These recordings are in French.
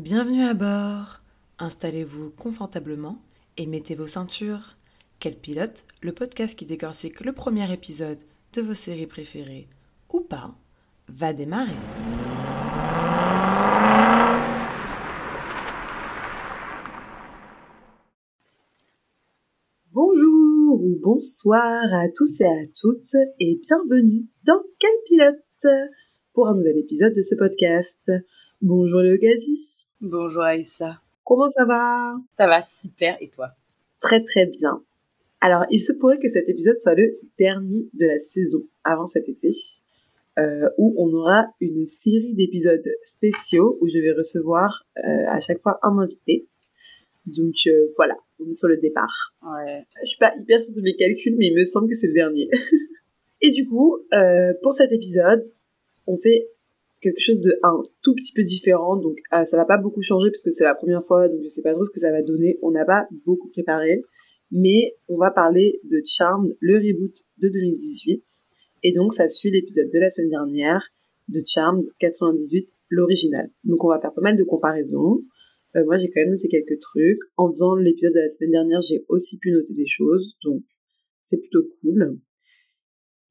Bienvenue à bord. Installez-vous confortablement et mettez vos ceintures. Quel pilote, le podcast qui décortique le premier épisode de vos séries préférées ou pas, va démarrer. Bonjour ou bonsoir à tous et à toutes et bienvenue dans Quel pilote pour un nouvel épisode de ce podcast. Bonjour le Gadi. Bonjour Aïssa. Comment ça va? Ça va super et toi? Très très bien. Alors il se pourrait que cet épisode soit le dernier de la saison avant cet été. Euh, où on aura une série d'épisodes spéciaux où je vais recevoir euh, à chaque fois un invité. Donc euh, voilà, on est sur le départ. Ouais. Je suis pas hyper sûre de mes calculs, mais il me semble que c'est le dernier. Et du coup, pour cet épisode, on fait quelque chose de un tout petit peu différent. Donc euh, ça va pas beaucoup changer parce que c'est la première fois, donc je sais pas trop ce que ça va donner. On n'a pas beaucoup préparé, mais on va parler de Charmed, le reboot de 2018. Et donc ça suit l'épisode de la semaine dernière de Charmed 98, l'original. Donc on va faire pas mal de comparaisons. Euh, moi, j'ai quand même noté quelques trucs. En faisant l'épisode de la semaine dernière, j'ai aussi pu noter des choses, donc c'est plutôt cool.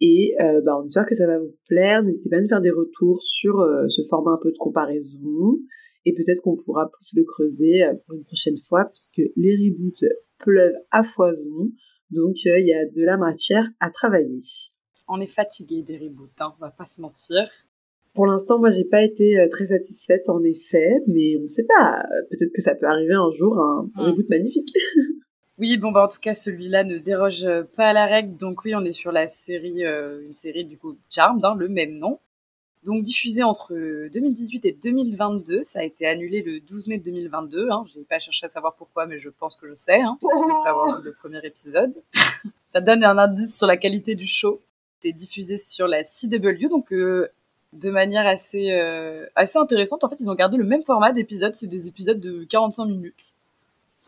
Et euh, bah, on espère que ça va vous plaire. N'hésitez pas à nous faire des retours sur euh, ce format un peu de comparaison. Et peut-être qu'on pourra plus le creuser euh, pour une prochaine fois, puisque les reboots pleuvent à foison. Donc il y a de la matière à travailler. On est fatigué des reboots, hein, on va pas se mentir. Pour l'instant, moi, j'ai pas été très satisfaite, en effet, mais on sait pas. Peut-être que ça peut arriver un jour, un, Mm. reboot magnifique. Oui, bon bah en tout cas celui-là ne déroge euh, pas à la règle, donc oui on est sur la série, euh, une série du coup Charmed, hein, le même nom. Donc diffusée entre 2018 et 2022, ça a été annulé le 12 mai 2022. Hein. Je n'ai pas cherché à savoir pourquoi, mais je pense que je sais, hein, après avoir vu le premier épisode. ça donne un indice sur la qualité du show. C'est diffusé sur la CW, donc euh, de manière assez, euh, assez intéressante. En fait, ils ont gardé le même format d'épisodes, c'est des épisodes de 45 minutes.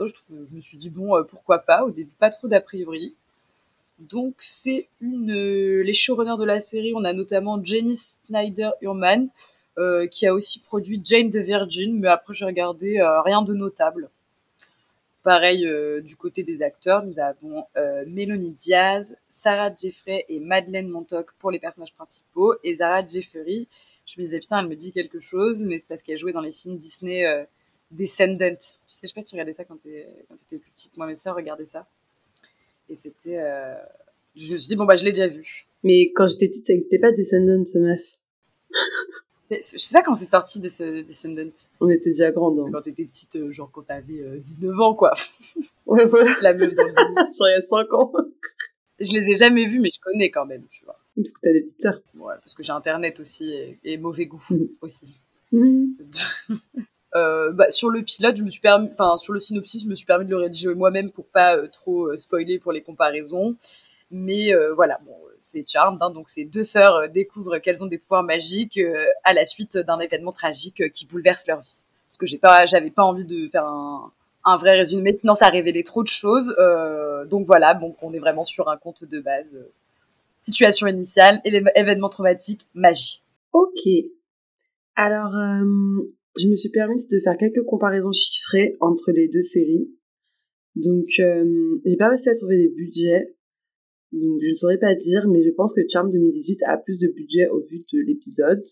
Je, me suis dit, bon, euh, pourquoi pas, au début, pas trop d'a priori. Donc, c'est une. euh, les showrunners de la série, on a notamment Jenny Snyder-Urman, euh, qui a aussi produit Jane the Virgin, mais après, j'ai regardé rien de notable. Pareil, du côté des acteurs, nous avons Mélanie Diaz, Sarah Jeffrey et Madeleine Montauk pour les personnages principaux, et Zara Jeffery. Je me disais, putain, elle me dit quelque chose, mais c'est parce qu'elle jouait dans les films Disney Descendant. Tu sais, je sais pas si tu regardais ça quand quand t'étais plus petite. Moi, mes sœurs regardaient ça. Et c'était. euh, Je me suis dit, bon, bah, je l'ai déjà vu. Mais quand j'étais petite, ça existait pas Descendants, meuf. C'est- c'est- Je sais pas quand c'est sorti Des- Descendant. On était déjà grandes. hein. Quand t'étais petite, euh, genre quand t'avais euh, 19 ans, quoi. Ouais, voilà. La meuf dans le. Genre il y a 5 ans. Je les ai jamais vus, mais je connais quand même, tu vois. Parce que t'as des petites sœurs. Ouais, parce que j'ai internet aussi et, et mauvais goût Mhm. aussi. Euh, bah, sur le pilote, je me suis permis, enfin sur le synopsis, je me suis permis de le rédiger moi-même pour pas euh, trop euh, spoiler pour les comparaisons. Mais euh, voilà, bon, c'est Charmed, hein, donc ces deux sœurs découvrent qu'elles ont des pouvoirs magiques à la suite d'un événement tragique qui bouleverse leur vie. Parce que j'ai pas, j'avais pas envie de faire un, un vrai résumé, sinon ça révélait trop de choses. Donc voilà, bon, on est vraiment sur un conte de base. situation initiale, événement traumatique, magie. Ok. Alors, je me suis permise de faire quelques comparaisons chiffrées entre les deux séries. Donc, euh, j'ai pas réussi à trouver des budgets. Donc, je ne saurais pas dire, mais je pense que Charm 2018 a plus de budget au vu de l'épisode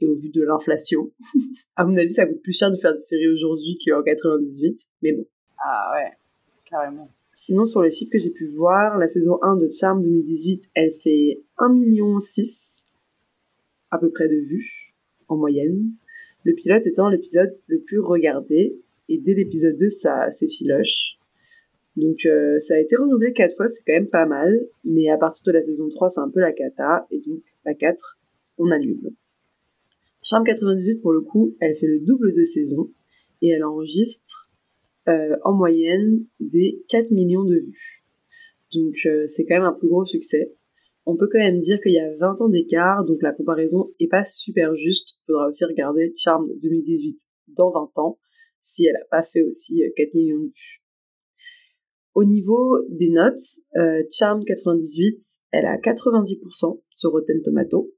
et au vu de l'inflation. à mon avis, ça coûte plus cher de faire des séries aujourd'hui qu'en 98. Mais bon. Ah ouais, carrément. Sinon, sur les chiffres que j'ai pu voir, la saison 1 de Charm 2018, elle fait 1,6 million à peu près de vues, en moyenne. Le pilote étant l'épisode le plus regardé, et dès l'épisode 2, ça s'effiloche. Donc euh, ça a été renouvelé quatre fois, c'est quand même pas mal, mais à partir de la saison 3, c'est un peu la cata, et donc la 4, on annule. Charm 98, pour le coup, elle fait le double de saison, et elle enregistre euh, en moyenne des 4 millions de vues. Donc euh, c'est quand même un plus gros succès. On peut quand même dire qu'il y a 20 ans d'écart, donc la comparaison est pas super juste. Faudra aussi regarder Charmed 2018 dans 20 ans, si elle a pas fait aussi euh, 4 millions de vues. Au niveau des notes, euh, Charmed 98, elle a 90% sur Rotten Tomato,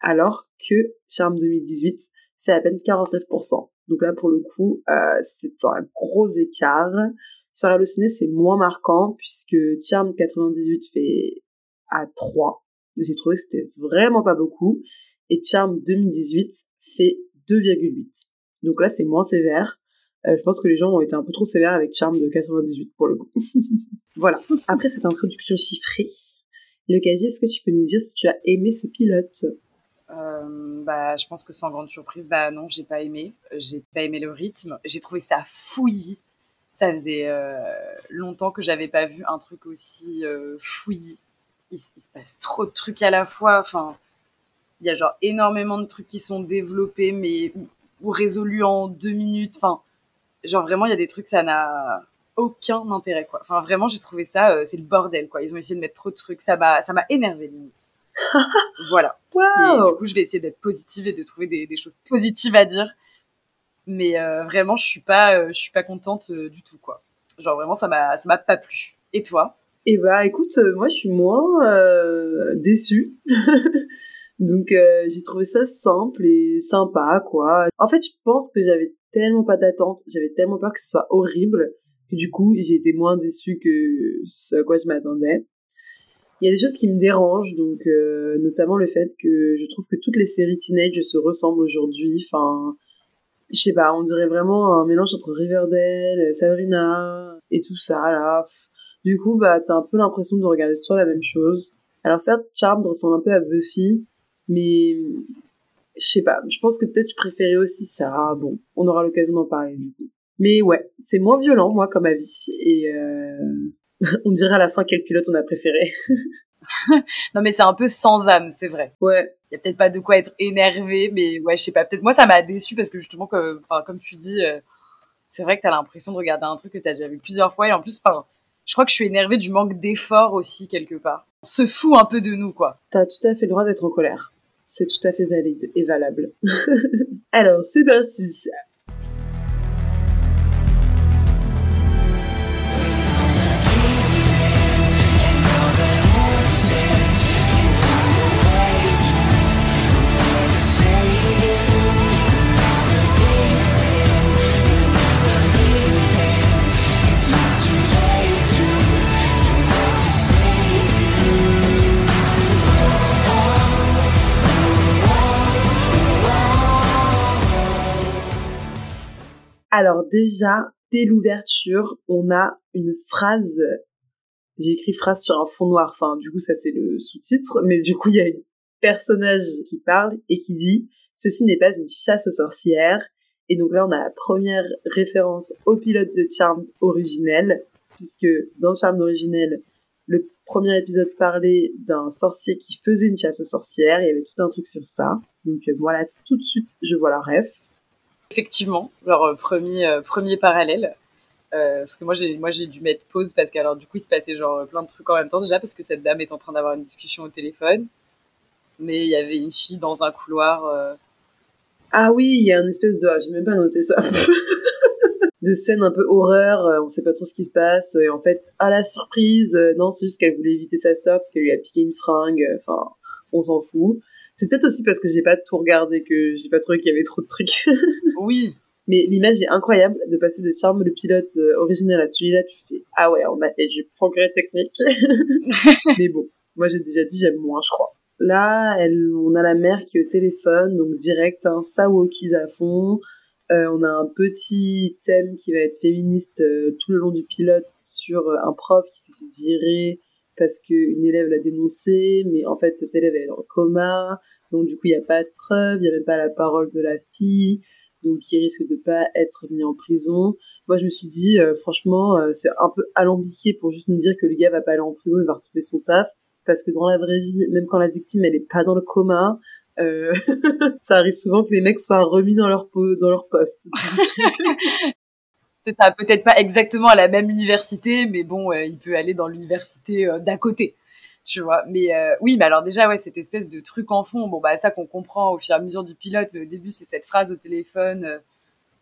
alors que Charmed 2018 fait à peine 49%. Donc là, pour le coup, euh, c'est un gros écart. Sur Allociné, c'est moins marquant puisque Charm 98 fait à 3. J'ai trouvé que c'était vraiment pas beaucoup. Et Charm 2018 fait 2,8. Donc là, c'est moins sévère. Euh, je pense que les gens ont été un peu trop sévères avec Charm de 98 pour le coup. voilà. Après cette introduction chiffrée, le casier, est-ce que tu peux nous dire si tu as aimé ce pilote? Euh, bah, je pense que sans grande surprise, bah non, j'ai pas aimé. J'ai pas aimé le rythme. J'ai trouvé ça fouillis. Ça faisait euh, longtemps que j'avais pas vu un truc aussi euh, fouillis. Il, se passe trop de trucs à la fois. Enfin, il y a genre énormément de trucs qui sont développés, mais ou, résolus en deux minutes. Enfin, genre vraiment, il y a des trucs, ça n'a aucun intérêt, quoi. Enfin, vraiment, j'ai trouvé ça, euh, c'est le bordel, quoi. Ils ont essayé de mettre trop de trucs. Ça m'a, ça m'a énervé, limite. voilà. Et du coup, je vais essayer d'être positive et de trouver des, des choses positives à dire. Mais euh, vraiment, je suis pas, euh, je suis pas contente du tout, quoi. Genre vraiment, ça m'a, ça m'a pas plu. Et toi? Eh bah, écoute, moi, je suis moins déçue. Donc, j'ai trouvé ça simple et sympa, quoi. En fait, je pense que j'avais tellement pas d'attente, j'avais tellement peur que ce soit horrible que du coup, j'ai été moins déçue que ce à quoi je m'attendais il y a des choses qui me dérangent, donc euh, notamment le fait que je trouve que toutes les séries teenage se ressemblent aujourd'hui. Enfin, je sais pas, on dirait vraiment un mélange entre Riverdale, Sabrina et tout ça là. Du coup, bah t'as un peu l'impression de regarder toujours la même chose. Alors certes, Charmed ressemble un peu à Buffy, mais je sais pas. Je pense que peut-être je préférais aussi ça. Bon, on aura l'occasion d'en parler du coup. Mais ouais, c'est moins violent moi comme avis et euh, on dirait à la fin quel pilote on a préféré. non mais c'est un peu sans âme, c'est vrai. Ouais. Il y a peut-être pas de quoi être énervé, mais ouais, je sais pas. Peut-être moi ça m'a déçu parce que justement, que, comme tu dis, euh, c'est vrai que t'as l'impression de regarder un truc que t'as déjà vu plusieurs fois et en plus, enfin, je crois que je suis énervée du manque d'effort aussi quelque part. On se fout un peu de nous, quoi. T'as tout à fait le droit d'être en colère. C'est tout à fait valide et valable. Alors, c'est parti. Alors déjà, dès l'ouverture, on a une phrase. J'ai écrit phrase sur un fond noir. Enfin, du coup, ça c'est le sous-titre. Mais du coup, il y a un personnage qui parle et qui dit ceci n'est pas une chasse aux sorcières. Et donc là, on a la première référence au pilote de Charm originel, puisque dans Charm originel, le premier épisode parlait d'un sorcier qui faisait une chasse aux sorcières. Il y avait tout un truc sur ça. Donc euh, voilà, tout de suite, je vois la ref. Effectivement, genre euh, premier euh, premier parallèle. Euh, parce que moi j'ai moi j'ai dû mettre pause parce que alors du coup il se passait genre plein de trucs en même temps déjà parce que cette dame est en train d'avoir une discussion au téléphone. Mais il y avait une fille dans un couloir ah oui il y a une espèce de ah, j'ai même pas noté ça. De scène un peu horreur on sait pas trop ce qui se passe et en fait à la surprise non c'est juste qu'elle voulait éviter sa sœur parce qu'elle lui a piqué une fringue enfin on s'en fout c'est peut-être aussi parce que j'ai pas tout regardé que j'ai pas trouvé qu'il y avait trop de trucs. oui. Mais l'image est incroyable de passer de Charme le pilote euh, original à celui-là. Tu fais ah ouais, on a fait du progrès technique. Mais bon, moi j'ai déjà dit j'aime moins, je crois. Là, elle, on a la mère qui est au téléphone, donc direct, hein, à fond. Euh, on a un petit thème qui va être féministe euh, tout le long du pilote sur un prof qui s'est fait virer parce qu'une élève l'a dénoncé, mais en fait cette élève est dans le coma, donc du coup il n'y a pas de preuve, il n'y a même pas la parole de la fille, donc il risque de pas être mis en prison. Moi je me suis dit euh, franchement euh, c'est un peu alambiqué pour juste nous dire que le gars va pas aller en prison, il va retrouver son taf, parce que dans la vraie vie, même quand la victime elle est pas dans le coma, euh, ça arrive souvent que les mecs soient remis dans leur poste. c'est peut-être pas exactement à la même université, mais bon, euh, il peut aller dans l'université euh, d'à côté, tu vois. Mais euh, oui, mais alors déjà, ouais, cette espèce de truc en fond, bon bah ça qu'on comprend au fur et à mesure du pilote. Mais au début, c'est cette phrase au téléphone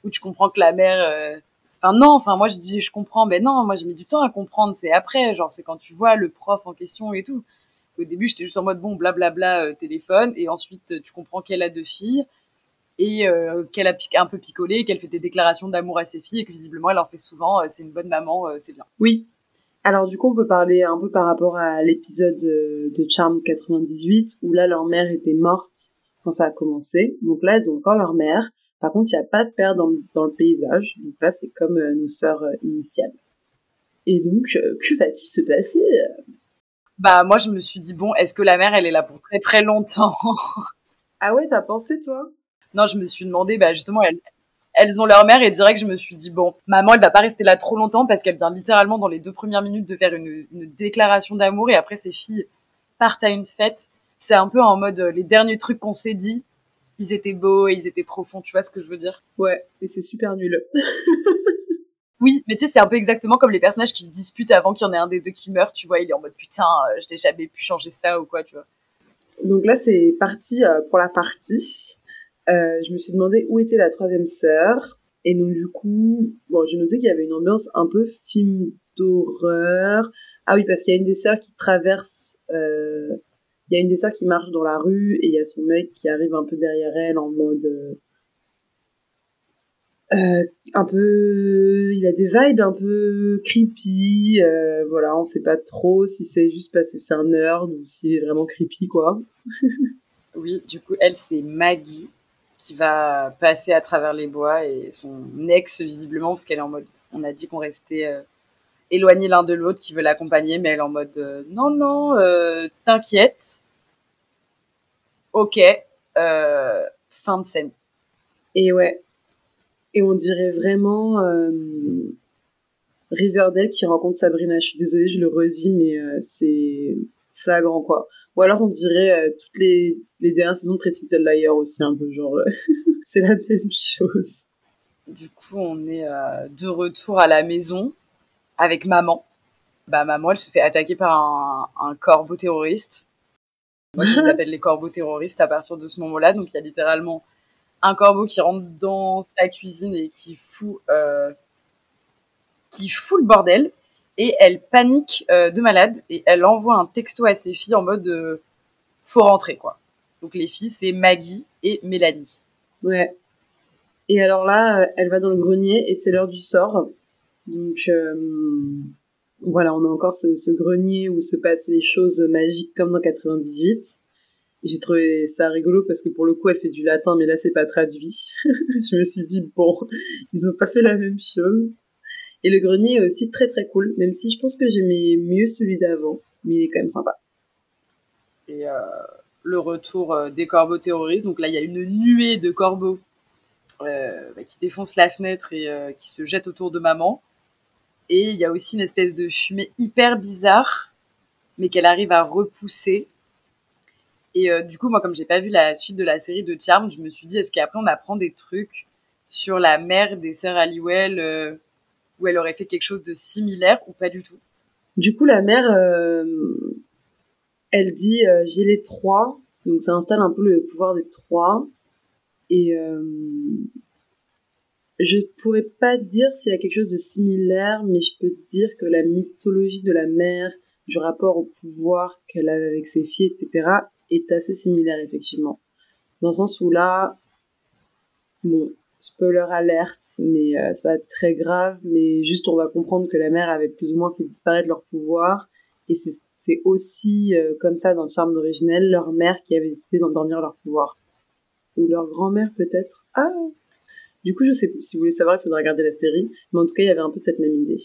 où tu comprends que la mère. Enfin non, enfin moi je dis je comprends, mais non, moi j'ai mis du temps à comprendre. C'est après, genre c'est quand tu vois le prof en question et tout. Au début, j'étais juste en mode bon, blablabla, téléphone, et ensuite tu comprends qu'elle a deux filles et euh, qu'elle a un peu picolé, qu'elle fait des déclarations d'amour à ses filles et que visiblement elle en fait souvent. Euh, c'est une bonne maman, c'est bien. Oui. Alors du coup, on peut parler un peu par rapport à l'épisode de Charm 98 où là leur mère était morte quand ça a commencé. Donc là, elles ont encore leur mère. Par contre, il n'y a pas de père dans, dans, le paysage. Donc là, c'est comme nos sœurs initiales. Et donc, que va-t-il se passer bah moi je me suis dit bon, est-ce que la mère elle est là pour très très longtemps? Ah ouais, t'as pensé toi? Non, je me suis demandé bah justement elles, elles ont leur mère et direct je me suis dit bon, maman elle va pas rester là trop longtemps parce qu'elle vient littéralement dans les deux premières minutes de faire une, une déclaration d'amour et après ses filles partent à une fête. C'est un peu en mode les derniers trucs qu'on s'est dit, ils étaient beaux et ils étaient profonds, tu vois ce que je veux dire? Ouais, et c'est super nul. Oui, mais tu sais, c'est un peu exactement comme les personnages qui se disputent avant qu'il y en ait un des deux qui meurt, tu vois, il est en mode putain, euh, je n'ai jamais pu changer ça ou quoi, tu vois. Donc là, c'est parti euh, pour la partie. Euh, je me suis demandé où était la troisième sœur. Et donc du coup, bon, j'ai noté qu'il y avait une ambiance un peu film d'horreur. Ah oui, parce qu'il y a une des sœurs qui traverse, il y a une des sœurs qui marche dans la rue et il y a son mec qui arrive un peu derrière elle en mode euh, un peu il a des vibes un peu creepy euh, voilà on sait pas trop si c'est juste parce que c'est un nerd ou si c'est vraiment creepy quoi oui du coup elle c'est Maggie qui va passer à travers les bois et son ex visiblement parce qu'elle est en mode on a dit qu'on restait euh, éloignés l'un de l'autre qui veut l'accompagner mais elle est en mode euh, non non t'inquiète ok fin de scène et ouais et on dirait vraiment euh, Riverdale qui rencontre Sabrina. Je suis désolée, je le redis, mais euh, c'est flagrant quoi. Ou alors on dirait euh, toutes les, les dernières saisons de Pretty Little Liars aussi un peu genre c'est la même chose. Du coup, on est de retour à la maison avec maman. Bah maman, elle se fait attaquer par un, corbeau terroriste. Moi, je les appelle les corbeaux terroristes à partir de ce moment-là. Donc, il y a littéralement un corbeau qui rentre dans sa cuisine et qui fout, euh, qui fout le bordel. Et elle panique euh, de malade et elle envoie un texto à ses filles en mode euh, faut rentrer quoi. Donc les filles c'est Maggie et Mélanie. Ouais. Et alors là, elle va dans le grenier et c'est l'heure du sort. Donc voilà, on a encore ce, ce, grenier où se passent les choses magiques comme dans 98. J'ai trouvé ça rigolo parce que pour le coup, elle fait du latin, mais là, c'est pas traduit. je me suis dit, bon, ils ont pas fait la même chose. Et le grenier est aussi très très cool, même si je pense que j'aimais mieux celui d'avant, mais il est quand même sympa. Et euh, le retour euh, des corbeaux terroristes, donc là, il y a une nuée de corbeaux euh, bah, qui défoncent la fenêtre et euh, qui se jettent autour de maman. Et il y a aussi une espèce de fumée hyper bizarre, mais qu'elle arrive à repousser et euh, du coup, moi, comme j'ai pas vu la suite de la série de Charm, je me suis dit, est-ce qu'après on apprend des trucs sur la mère des sœurs Halliwell, euh, où elle aurait fait quelque chose de similaire ou pas du tout Du coup, la mère, euh, elle dit, j'ai les trois, donc ça installe un peu le pouvoir des trois. Et je pourrais pas dire s'il y a quelque chose de similaire, mais je peux dire que la mythologie de la mère, du rapport au pouvoir qu'elle a avec ses filles, etc., est assez similaire effectivement. Dans le sens où là, bon, spoiler alerte, mais euh, c'est pas très grave, mais juste on va comprendre que la mère avait plus ou moins fait disparaître leur pouvoir. Et c'est aussi euh, comme ça dans le charme originel, leur mère qui avait décidé d'endormir leur pouvoir. Ou leur grand-mère peut-être. Ah Du coup, je sais plus. Si vous voulez savoir, il faudra regarder la série. Mais en tout cas, il y avait un peu cette même idée.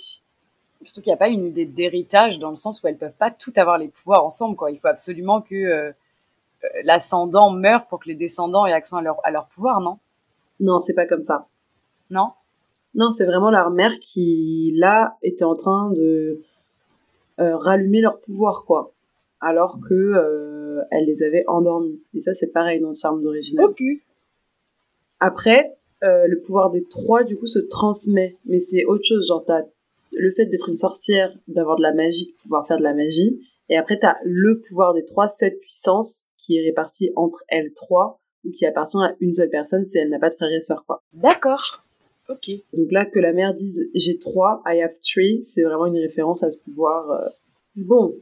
Surtout qu'il n'y a pas une idée d'héritage dans le sens où elles peuvent pas tout avoir les pouvoirs ensemble. Quoi. Il faut absolument que euh, euh, l'ascendant meurt pour que les descendants aient accès à leur, à leur pouvoir, non? Non, c'est pas comme ça. Non? Non, c'est vraiment leur mère qui, là, était en train de euh, rallumer leur pouvoir, quoi. Alors que euh, elle les avait endormis. Et ça, c'est pareil dans le charme d'origine. Ok. Après, le pouvoir des trois, du coup, se transmet. Mais c'est autre chose. Genre, t'as le fait d'être une sorcière, d'avoir de la magie, de pouvoir faire de la magie. Et après, t'as le pouvoir des trois, cette puissance qui est répartie entre elles trois ou qui appartient à une seule personne si elle n'a pas de frère et sœur, quoi. D'accord. Ok. Donc là, que la mère dise j'ai trois, I have three, c'est vraiment une référence à ce pouvoir. Euh. Bon,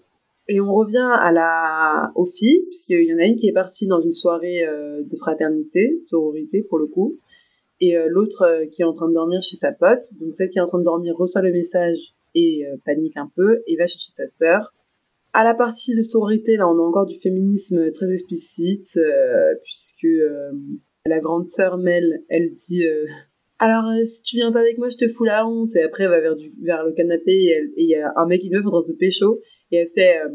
Et on revient à la aux filles, puisqu'il y en a une qui est partie dans une soirée euh, de fraternité, sororité pour le coup, et euh, l'autre qui est en train de dormir chez sa pote. Donc celle qui est en train de dormir reçoit le message et panique un peu et va chercher sa sœur. À la partie de sororité, là, on a encore du féminisme très explicite, puisque la grande sœur Mel, elle dit alors si tu viens pas avec moi, je te fous la honte. Et après, elle va vers, du, vers le canapé et il y a un mec qui veut dans ce pécho et elle fait euh,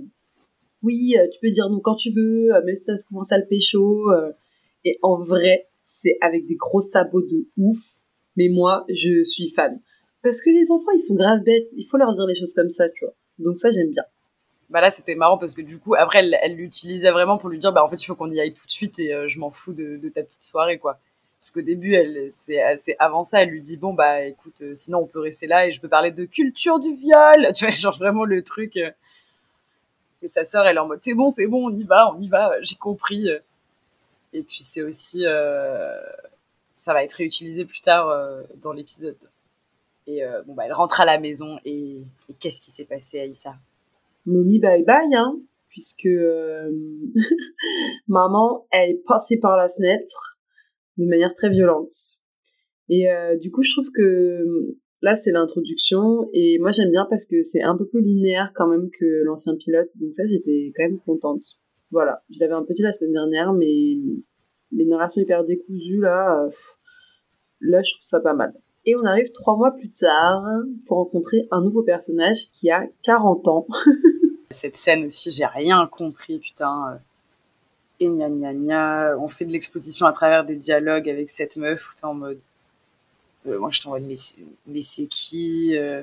oui, euh, tu peux dire non quand tu veux, euh, mais t'as commencé à le pécho. et en vrai, c'est avec des gros sabots de ouf. Mais moi, je suis fan. Parce que les enfants, ils sont grave bêtes. Il faut leur dire les choses comme ça, tu vois. Donc ça, j'aime bien. Bah là, c'était marrant parce que du coup, après, elle l'utilisait vraiment pour lui dire, bah en fait, il faut qu'on y aille tout de suite et je m'en fous de, ta petite soirée, quoi. Parce qu'au début, c'est avant ça, elle lui dit, bon, bah écoute, sinon on peut rester là et je peux parler de culture du viol. Tu vois, genre vraiment le truc. Et sa sœur, elle est en mode c'est bon, c'est bon, on y va, on y va, j'ai compris. Et puis c'est aussi, euh, ça va être réutilisé plus tard euh, dans l'épisode. Et euh, bon bah elle rentre à la maison et, qu'est-ce qui s'est passé Aïssa? Mommy bye bye hein, puisque maman elle est passée par la fenêtre de manière très violente. Et du coup je trouve que Là, c'est l'introduction et moi j'aime bien parce que c'est un peu plus linéaire quand même que l'ancien pilote. Donc ça, j'étais quand même contente. Voilà, je l'avais un peu dit la semaine dernière, mais les narrations hyper décousues là, euh, là je trouve ça pas mal. Et on arrive trois mois plus tard pour rencontrer un nouveau personnage qui a 40 ans. Cette scène aussi, j'ai rien compris, putain. Et gna gna gna, on fait de l'exposition à travers des dialogues avec cette meuf où en mode euh, moi, je t'envoie mais, mais c'est qui euh,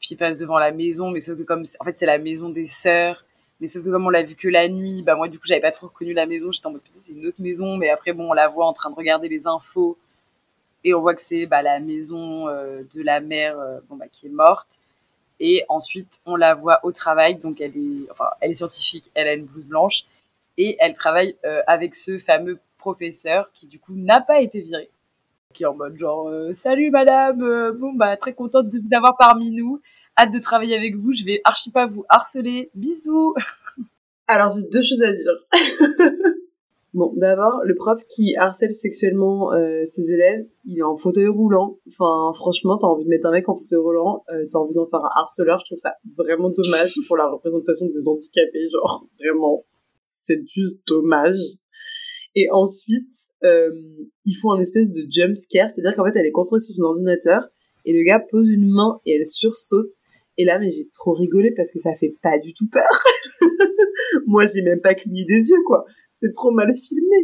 Puis il passe devant la maison, mais sauf que comme, en fait, c'est la maison des sœurs. Mais sauf que comme on l'a vu que la nuit, bah moi, du coup, j'avais pas trop reconnu la maison. J'étais en mode, c'est une autre maison. Mais après, bon, on la voit en train de regarder les infos. Et on voit que c'est bah, la maison euh, de la mère bon, bah, qui est morte. Et ensuite, on la voit au travail. Donc, elle est, enfin, elle est scientifique, elle a une blouse blanche. Et elle travaille avec ce fameux professeur qui, du coup, n'a pas été viré qui est en mode genre euh, salut madame, euh, bon bah très contente de vous avoir parmi nous, hâte de travailler avec vous, je vais archi pas vous harceler, bisous. Alors j'ai deux choses à dire. bon, d'abord le prof qui harcèle sexuellement euh, ses élèves, il est en fauteuil roulant. Enfin franchement, t'as envie de mettre un mec en fauteuil roulant, t'as envie d'en faire un harceleur, je trouve ça vraiment dommage pour la représentation des handicapés, genre vraiment, c'est juste dommage. Et ensuite, euh, ils font un espèce de jump scare, c'est-à-dire qu'en fait, elle est construite sur son ordinateur, et le gars pose une main et elle sursaute. Et là, mais j'ai trop rigolé parce que ça fait pas du tout peur. moi, j'ai même pas cligné des yeux, quoi. C'est trop mal filmé.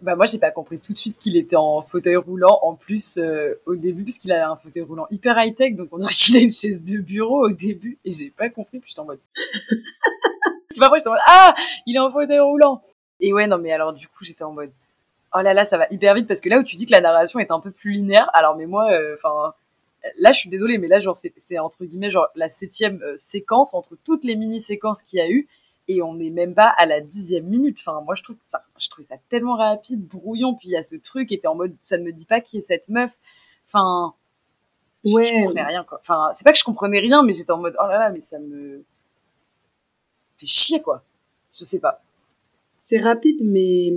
Bah moi, j'ai pas compris tout de suite qu'il était en fauteuil roulant. En plus, euh, au début, parce qu'il a un fauteuil roulant hyper high tech, donc on dirait qu'il a une chaise de bureau au début. Et j'ai pas compris. Puis je en mode. C'est pas vrai, je en mode ah, il est en fauteuil roulant. Et ouais, non, mais alors du coup, j'étais en mode, oh là là, ça va hyper vite parce que là où tu dis que la narration est un peu plus linéaire, alors mais moi, euh, enfin, là, je suis désolée, mais là, genre, c'est entre guillemets genre la septième euh, séquence entre toutes les mini séquences qu'il y a eu et on n'est même pas à la dixième minute. Enfin, moi, je trouve que ça, je trouvais ça tellement rapide, brouillon, puis il y a ce truc, était en mode, ça ne me dit pas qui est cette meuf. Enfin, ouais. je, comprenais rien, quoi. Enfin, c'est pas que je comprenais rien, mais j'étais en mode, oh là là, mais ça me fait chier, quoi. Je sais pas c'est rapide, mais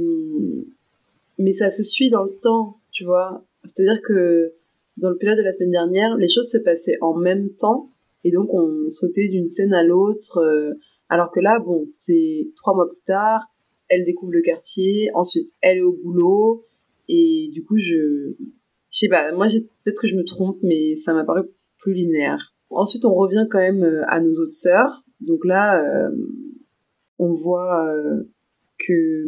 mais ça se suit dans le temps, tu vois. C'est-à-dire que dans le pilote de la semaine dernière, les choses se passaient en même temps et donc on sautait d'une scène à l'autre. Euh, alors que là, bon, c'est trois mois plus tard, elle découvre le quartier, ensuite elle est au boulot et du coup je, je sais pas, moi peut-être que je me trompe, mais ça m'a paru plus linéaire. Ensuite, on revient quand même euh, à nos autres sœurs. Donc là, euh, on voit que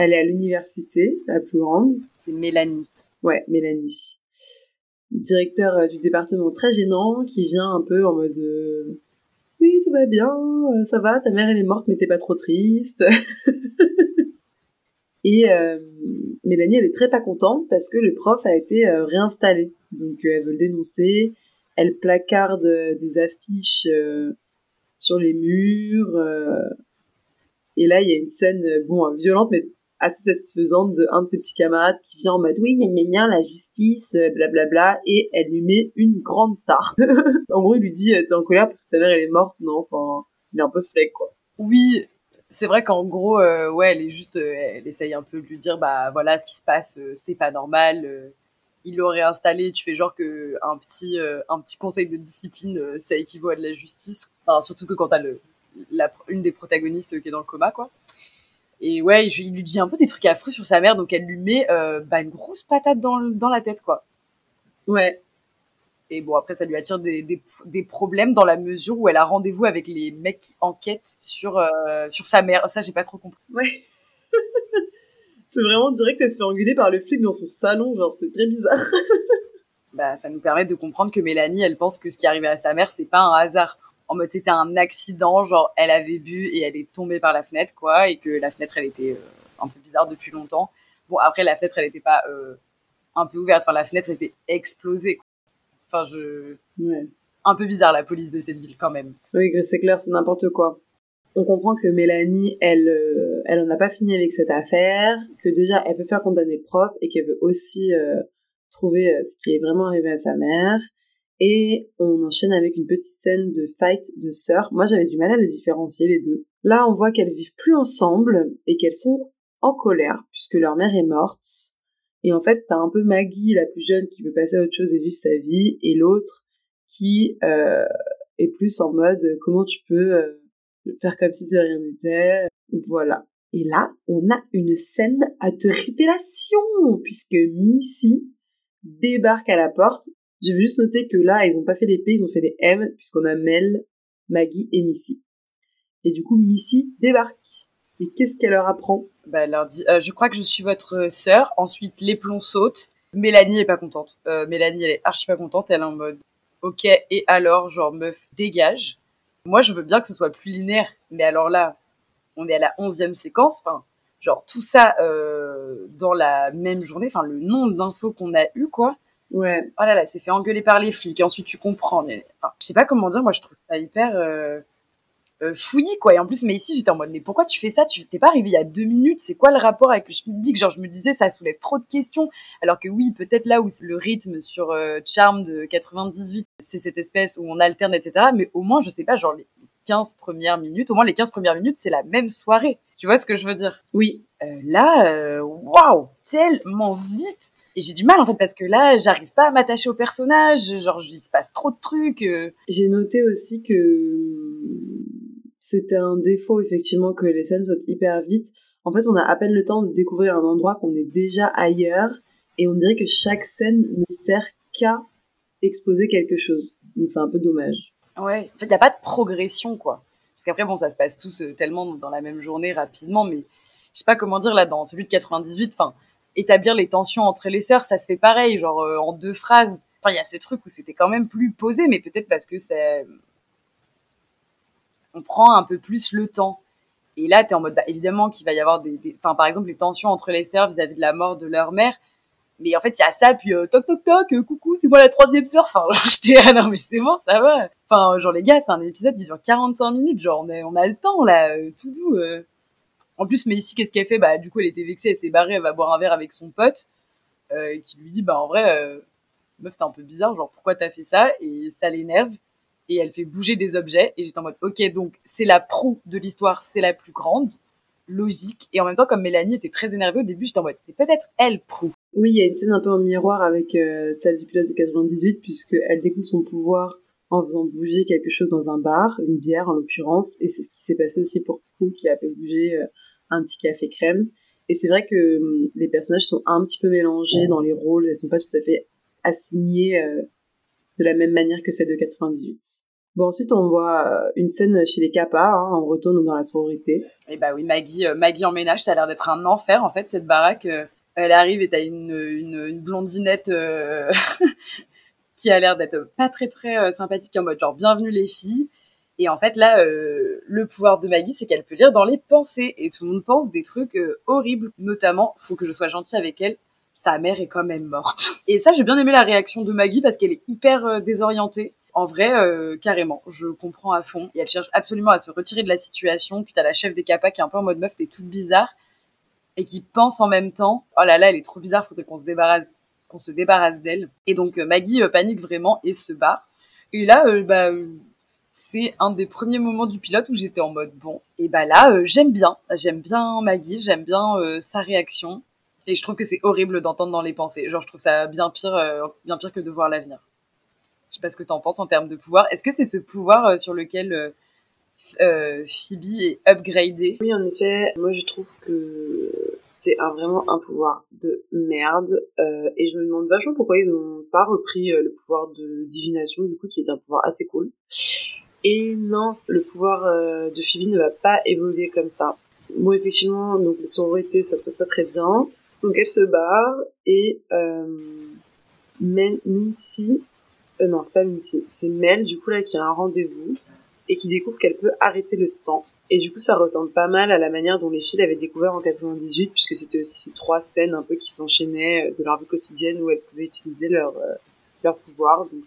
elle est à l'université, la plus grande. C'est Mélanie. Ouais, Mélanie. Directeur euh, du département très gênant qui vient un peu en mode euh, oui tout va bien, euh, ça va, ta mère elle est morte mais t'es pas trop triste. Et Mélanie elle est très pas contente parce que le prof a été réinstallé, donc elle veut le dénoncer. Elle placarde des affiches sur les murs et là, il y a une scène, euh, bon, euh, violente, mais assez satisfaisante de un de ses petits camarades qui vient en mode oui gna gna gna la justice blablabla euh, bla, bla, et elle lui met une grande tarte en gros il lui dit t'es en colère parce que ta mère elle est morte non enfin il est un peu fleck, quoi. Oui, c'est vrai qu'en gros, euh, ouais, elle est juste, euh, elle essaye un peu de lui dire, bah voilà, ce qui se passe, euh, c'est pas normal. euh, il l'aurait installé, tu fais genre que un petit, euh, un petit conseil de discipline, euh, ça équivaut à de la justice. Enfin, surtout que quand t'as le, la, une des protagonistes qui est dans le coma, quoi. Et ouais, il, il lui dit un peu des trucs affreux sur sa mère, donc elle lui met euh, bah, une grosse patate dans, la tête, quoi. Ouais. Et bon, après, ça lui attire des, des, des problèmes dans la mesure où elle a rendez-vous avec les mecs qui enquêtent sur, euh, sur sa mère. Ça, j'ai pas trop compris. Ouais. c'est vraiment direct, elle se fait engueuler par le flic dans son salon, genre, c'est très bizarre. Bah, ça nous permet de comprendre que Mélanie, elle pense que ce qui est arrivé à sa mère, c'est pas un hasard. En mode, c'était un accident, genre, elle avait bu et elle est tombée par la fenêtre, quoi, et que la fenêtre, elle était euh, un peu bizarre depuis longtemps. Bon, après, la fenêtre, elle était pas euh, un peu ouverte, enfin, la fenêtre était explosée. quoi. Enfin, je... Ouais. Un peu bizarre, la police de cette ville, quand même. Oui, c'est clair, c'est n'importe quoi. On comprend que Mélanie, elle, euh, elle en a pas fini avec cette affaire, que déjà, elle peut faire condamner le prof et qu'elle veut aussi euh, trouver euh, ce qui est vraiment arrivé à sa mère. Et on enchaîne avec une petite scène de fight de sœurs. Moi, j'avais du mal à les différencier, les deux. Là, on voit qu'elles vivent plus ensemble et qu'elles sont en colère puisque leur mère est morte. Et en fait, t'as un peu Maggie, la plus jeune, qui veut passer à autre chose et vivre sa vie, et l'autre qui euh, est plus en mode euh, comment tu peux euh, faire comme si de rien n'était. Voilà. Et là, on a une scène à de révélation puisque Missy débarque à la porte. Veux juste noter que là, ils ont pas fait les P, ils ont fait les M puisqu'on a Mel, Maggie et Missy. Et du coup, Missy débarque. Et qu'est-ce qu'elle leur apprend? Bah, elle leur dit, euh, je crois que je suis votre sœur. Ensuite, les plombs sautent. Mélanie est pas contente. Euh, Mélanie, elle est archi pas contente. Elle est en mode, ok, et alors, genre, meuf, dégage. Moi, je veux bien que ce soit plus linéaire. Mais alors là, on est à la onzième séquence. Enfin, genre, tout ça euh, dans la même journée. Enfin, le nombre d'infos qu'on a eu, quoi. Ouais, Oh là là, c'est fait engueuler par les flics. Et ensuite, tu comprends. Mais, enfin, je sais pas comment dire. Moi, je trouve ça hyper euh, euh, fouillis, quoi. Et en plus, mais ici, j'étais en mode, mais pourquoi tu fais ça? Tu t'es pas arrivé il y a deux minutes. C'est quoi le rapport avec le public? Genre, je me disais, ça soulève trop de questions. Alors que oui, peut-être là où c'est le rythme sur euh, Charm de 98, c'est cette espèce où on alterne, etc. Mais au moins, je sais pas, genre les 15 premières minutes, au moins les 15 premières minutes, c'est la même soirée. Tu vois ce que je veux dire? Oui, euh, là, euh, waouh, tellement vite. Et j'ai du mal en fait parce que là, j'arrive pas à m'attacher au personnage. Genre, il se passe trop de trucs. euh. J'ai noté aussi que c'était un défaut effectivement que les scènes soient hyper vite. En fait, on a à peine le temps de découvrir un endroit qu'on est déjà ailleurs et on dirait que chaque scène ne sert qu'à exposer quelque chose. Donc c'est un peu dommage. Ouais. En fait, il y a pas de progression quoi. Parce qu'après, bon, ça se passe tous euh, tellement dans la même journée rapidement, mais je sais pas comment dire là dans celui de 98. Enfin, établir les tensions entre les sœurs, ça se fait pareil, genre euh, en deux phrases. Enfin, il y a ce truc où c'était quand même plus posé, mais peut-être parce que c'est on prend un peu plus le temps. Et là, tu es en mode, bah, évidemment qu'il va y avoir des, Enfin, par exemple, les tensions entre les sœurs vis-à-vis de la mort de leur mère. Mais en fait, il y a ça, puis euh, toc toc toc, euh, coucou, c'est moi la troisième sœur. Enfin, j'étais ah non mais c'est bon, ça va. Enfin, genre les gars, c'est un épisode qui dure 45 minutes, genre on a, on a le temps là, euh, tout doux. En plus, mais ici, qu'est-ce qu'elle fait? Bah, du coup, elle était vexée, elle s'est barrée, elle va boire un verre avec son pote, euh, qui lui dit, bah en vrai, euh, meuf, t'es un peu bizarre, genre pourquoi t'as fait ça? Et ça l'énerve. Et elle fait bouger des objets. Et j'étais en mode, ok, donc c'est la proue de l'histoire, c'est la plus grande, logique. Et en même temps, comme Mélanie était très énervée au début, j'étais en mode, c'est peut-être elle proue. Oui, il y a une scène un peu en miroir avec euh, celle du pilote de 98 puisque elle découvre son pouvoir en faisant bouger quelque chose dans un bar, une bière en l'occurrence, et c'est ce qui s'est passé aussi pour Prue qui a fait bouger un petit café crème. Et c'est vrai que hum, les personnages sont un petit peu mélangés dans les rôles, elles sont pas tout à fait assignées euh, de la même manière que celle de 98. Bon, ensuite on voit euh, une scène chez les Kappa, hein, on retourne dans la sororité. Et bah oui, Maggie, euh, Maggie en ménage, ça a l'air d'être un enfer en fait cette baraque. elle arrive et t'as une, une, blondinette qui a l'air d'être pas très très sympathique en mode genre bienvenue les filles. Et en fait là, euh, le pouvoir de Maggie, c'est qu'elle peut lire dans les pensées et tout le monde pense des trucs euh, horribles. Notamment, faut que je sois gentille avec elle. Sa mère est quand même morte. Et ça, j'ai bien aimé la réaction de Maggie parce qu'elle est hyper euh, désorientée. En vrai, carrément, je comprends à fond. Et elle cherche absolument à se retirer de la situation. Puis t'as la chef des capas qui est un peu en mode meuf, t'es toute bizarre. Et qui pense en même temps, oh là là, elle est trop bizarre, faudrait qu'on se débarrasse, qu'on se débarrasse d'elle. Et donc Maggie panique vraiment et se barre. Et là, bah, c'est un des premiers moments du pilote où j'étais en mode bon, et bah là, euh, j'aime bien, j'aime bien Maggie, j'aime bien euh, sa réaction, et je trouve que c'est horrible d'entendre dans les pensées. Genre, je trouve ça bien pire, euh, bien pire que de voir l'avenir. Je sais pas ce que t'en penses en termes de pouvoir. Est-ce que c'est ce pouvoir sur lequel Phoebe est upgradée? Oui, en effet, moi je trouve que c'est un, vraiment un pouvoir de merde, et je me demande vachement pourquoi ils n'ont pas repris le pouvoir de divination, du coup, qui est un pouvoir assez cool. Et non, le pouvoir euh, de Phoebe ne va pas évoluer comme ça. Bon, effectivement, donc les sororités, ça se passe pas très bien. Donc elle se barre et euh, Mincy, euh, non, c'est pas Mincy, c'est Mel, du coup là, qui a un rendez-vous et qui découvre qu'elle peut arrêter le temps. Et du coup, ça ressemble pas mal à la manière dont les filles l'avaient découvert en 98, puisque c'était aussi ces trois scènes un peu qui s'enchaînaient de leur vie quotidienne où elles pouvaient utiliser leur, leur pouvoir. Donc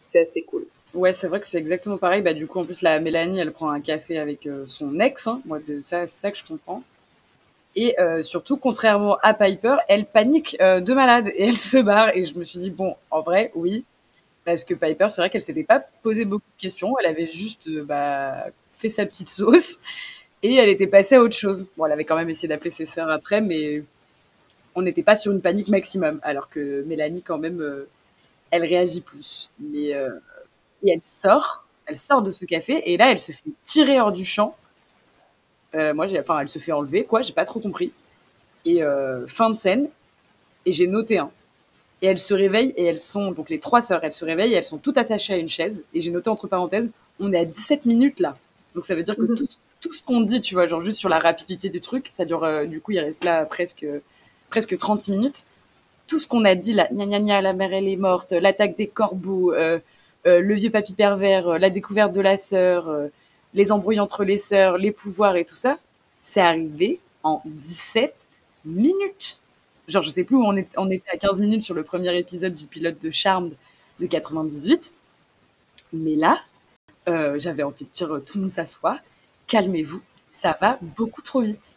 c'est assez cool. Ouais, c'est vrai que c'est exactement pareil. Bah, du coup, en plus, la Mélanie, elle prend un café avec euh, son ex. Hein. Moi, de ça, c'est ça que je comprends. Et euh, surtout, contrairement à Piper, elle panique euh, de malade et elle se barre. Et je me suis dit, bon, en vrai, oui. Parce que Piper, c'est vrai qu'elle s'était pas posé beaucoup de questions. Elle avait juste bah, fait sa petite sauce et elle était passée à autre chose. Bon, elle avait quand même essayé d'appeler ses sœurs après, mais on n'était pas sur une panique maximum. Alors que Mélanie, quand même, elle réagit plus. Mais et elle sort, elle sort de ce café et là elle se fait tirer hors du champ. Euh, moi, enfin, elle se fait enlever, quoi, j'ai pas trop compris. Et euh, fin de scène, et j'ai noté un. Et elles se réveillent et elles sont, donc les trois sœurs, elles se réveillent et elles sont toutes attachées à une chaise. Et j'ai noté entre parenthèses, on est à 17 minutes là. Donc ça veut dire que mhm. tout, tout, ce qu'on dit, tu vois, genre juste sur la rapidité du truc, ça dure, euh, du coup, il reste là presque, presque 30 minutes. Tout ce qu'on a dit là, gna gna gna, la mère elle est morte, l'attaque des corbeaux, euh, le vieux papy pervers, euh, la découverte de la sœur, euh, les embrouilles entre les sœurs, les pouvoirs et tout ça, c'est arrivé en 17 minutes. Genre, je sais plus où on, est, on était à 15 minutes sur le premier épisode du pilote de Charmed de 98. Mais là, j'avais envie de dire tout le monde s'assoit, calmez-vous, ça va beaucoup trop vite.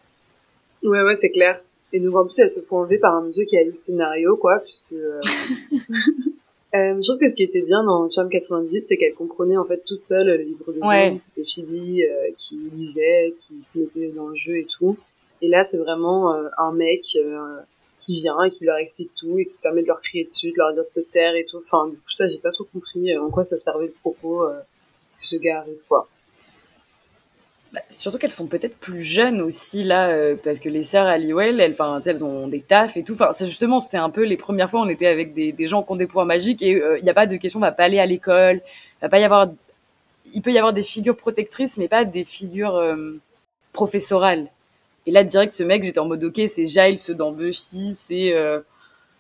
Ouais, ouais, c'est clair. Et nous, en plus, elles se font enlever par un monsieur qui a lu le scénario, quoi, puisque... Euh, je trouve que ce qui était bien dans Charm 98, c'est qu'elle comprenait en fait toute seule le livre de ouais. C'était Phoebe euh, qui lisait, qui se mettait dans le jeu et tout. Et là, c'est vraiment euh, un mec euh, qui vient et qui leur explique tout et qui se permet de leur crier dessus, de leur dire de se taire et tout. Enfin, du coup, ça, j'ai pas trop compris en quoi ça servait le propos que ce gars arrive, quoi. Bah, surtout qu'elles sont peut-être plus jeunes aussi là, euh, parce que les sœurs Halliwell, elles, enfin, elles ont des tafs et tout. Enfin, c'est justement, c'était un peu les premières fois, on était avec des, gens qui ont des pouvoirs magiques et il euh, n'y a pas de question, on va pas aller à l'école, va pas y avoir, il peut y avoir des figures protectrices, mais pas des figures euh, professorales. Et là, direct, ce mec, j'étais en mode ok, c'est Giles dans Buffy, c'est,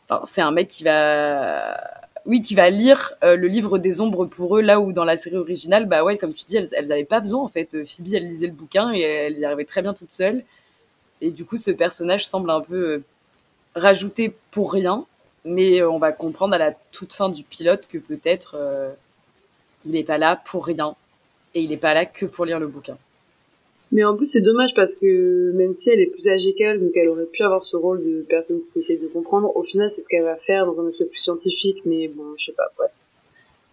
enfin, c'est un mec qui va oui, qui va lire euh, le livre des ombres pour eux, là où dans la série originale, bah ouais, comme tu dis, elles, elles avaient pas besoin en fait. Euh, Phoebe, elle lisait le bouquin et elle y arrivait très bien toute seule. Et du coup, ce personnage semble un peu euh, rajouté pour rien, mais on va comprendre à la toute fin du pilote que peut-être il n'est pas là pour rien et il n'est pas là que pour lire le bouquin. Mais en plus, c'est dommage parce que même si elle est plus âgée qu'elle, donc elle aurait pu avoir ce rôle de personne qui essaie de comprendre, au final, c'est ce qu'elle va faire dans un aspect plus scientifique, mais bon, je sais pas, bref.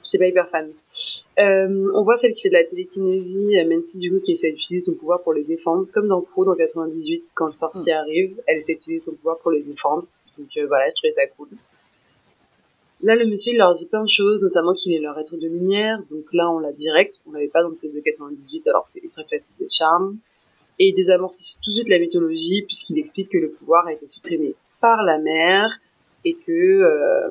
J'étais pas hyper fan. Euh, on voit celle qui fait de la télékinésie, si du coup, qui essaie d'utiliser son pouvoir pour les défendre, comme dans Pro dans 98, quand le sorcier hmm. arrive, elle essaie d'utiliser son pouvoir pour les défendre. Donc euh, voilà, je trouvais ça cool. Là, le monsieur, il leur dit plein de choses, notamment qu'il est leur être de lumière. Donc là, on l'a direct. On l'avait pas dans le film de 98, alors que c'est ultra classique de charme. Et il désamorce tout de suite la mythologie, puisqu'il explique que le pouvoir a été supprimé par la mère, et que, euh,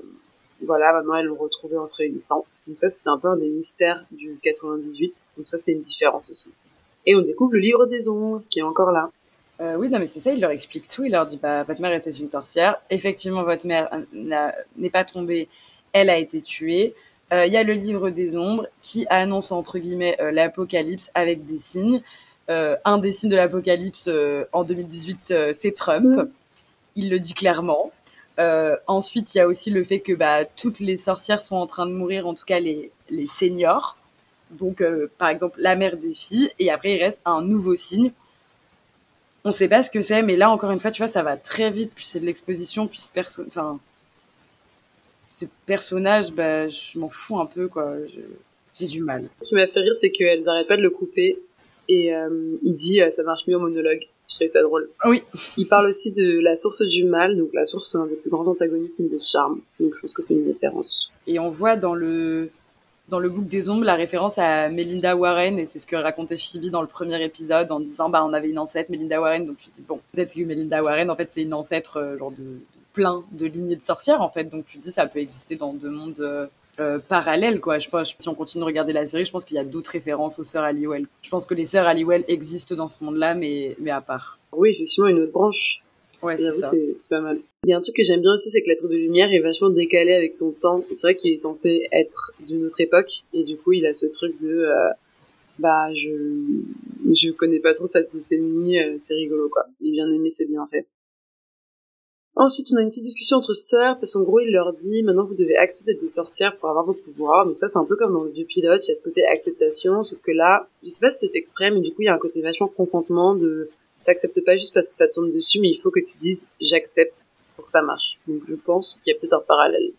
voilà, maintenant, elle le retrouvait en se réunissant. Donc ça, c'est un peu un des mystères du 98. Donc ça, c'est une différence aussi. Et on découvre le livre des ombres, qui est encore là. Euh, oui, non, mais c'est ça, il leur explique tout. Il leur dit, bah, votre mère était une sorcière. Effectivement, votre mère n'est pas tombée, elle a été tuée. Euh, il y a le livre des ombres qui annonce, entre guillemets, euh, l'apocalypse avec des signes. un des signes de l'apocalypse en 2018, c'est Trump. Il le dit clairement. ensuite, il y a aussi le fait que bah, toutes les sorcières sont en train de mourir, en tout cas les, les seniors. Donc, par exemple, la mère des filles. Et après, il reste un nouveau signe on sait pas ce que c'est, mais là, encore une fois, tu vois, ça va très vite, puis c'est de l'exposition, puis ce perso, enfin, ce personnage, bah, je m'en fous un peu, quoi. J'ai du mal. Ce qui m'a fait rire, c'est qu'elles arrêtent pas de le couper. Et euh, il dit, euh, ça marche mieux en monologue. Je trouvais ça drôle. Oui. Il parle aussi de la source du mal. Donc la source, c'est un des plus grands antagonismes de Charme. Donc je pense que c'est une référence. Et on voit dans le dans le bouc des ombres la référence à Melinda Warren et c'est ce que racontait Phoebe dans le premier épisode en disant bah on avait une ancêtre Melinda Warren. Donc tu dis bon vous êtes Melinda Warren en fait c'est une ancêtre euh, genre de, plein de lignées de sorcières en fait. Donc tu dis ça peut exister dans deux mondes euh, euh, parallèles quoi. Je pense si on continue de regarder la série je pense qu'il y a d'autres références aux sœurs Halliwell. Je pense que les sœurs Halliwell existent dans ce monde là mais mais à part. Oui, effectivement, une autre branche. Ouais c'est ça c'est pas mal. Il y a un truc que j'aime bien aussi, c'est que l'être de lumière est vachement décalé avec son temps. C'est vrai qu'il est censé être d'une autre époque, et du coup, il a ce truc de, euh, bah, je, je connais pas trop cette décennie, euh, c'est rigolo, quoi. Il est bien aimé, c'est bien fait. Ensuite, on a une petite discussion entre sœurs, parce qu'en gros, il leur dit, maintenant, vous devez accepter d'être des sorcières pour avoir vos pouvoirs. Donc ça, c'est un peu comme dans le vieux pilote, il y a ce côté acceptation, sauf que là, je sais pas si c'est exprès, mais du coup, il y a un côté vachement consentement de, t'acceptes pas juste parce que ça tombe dessus, mais il faut que tu dises j'accepte pour que ça marche. Donc je pense qu'il y a peut-être un parallèle.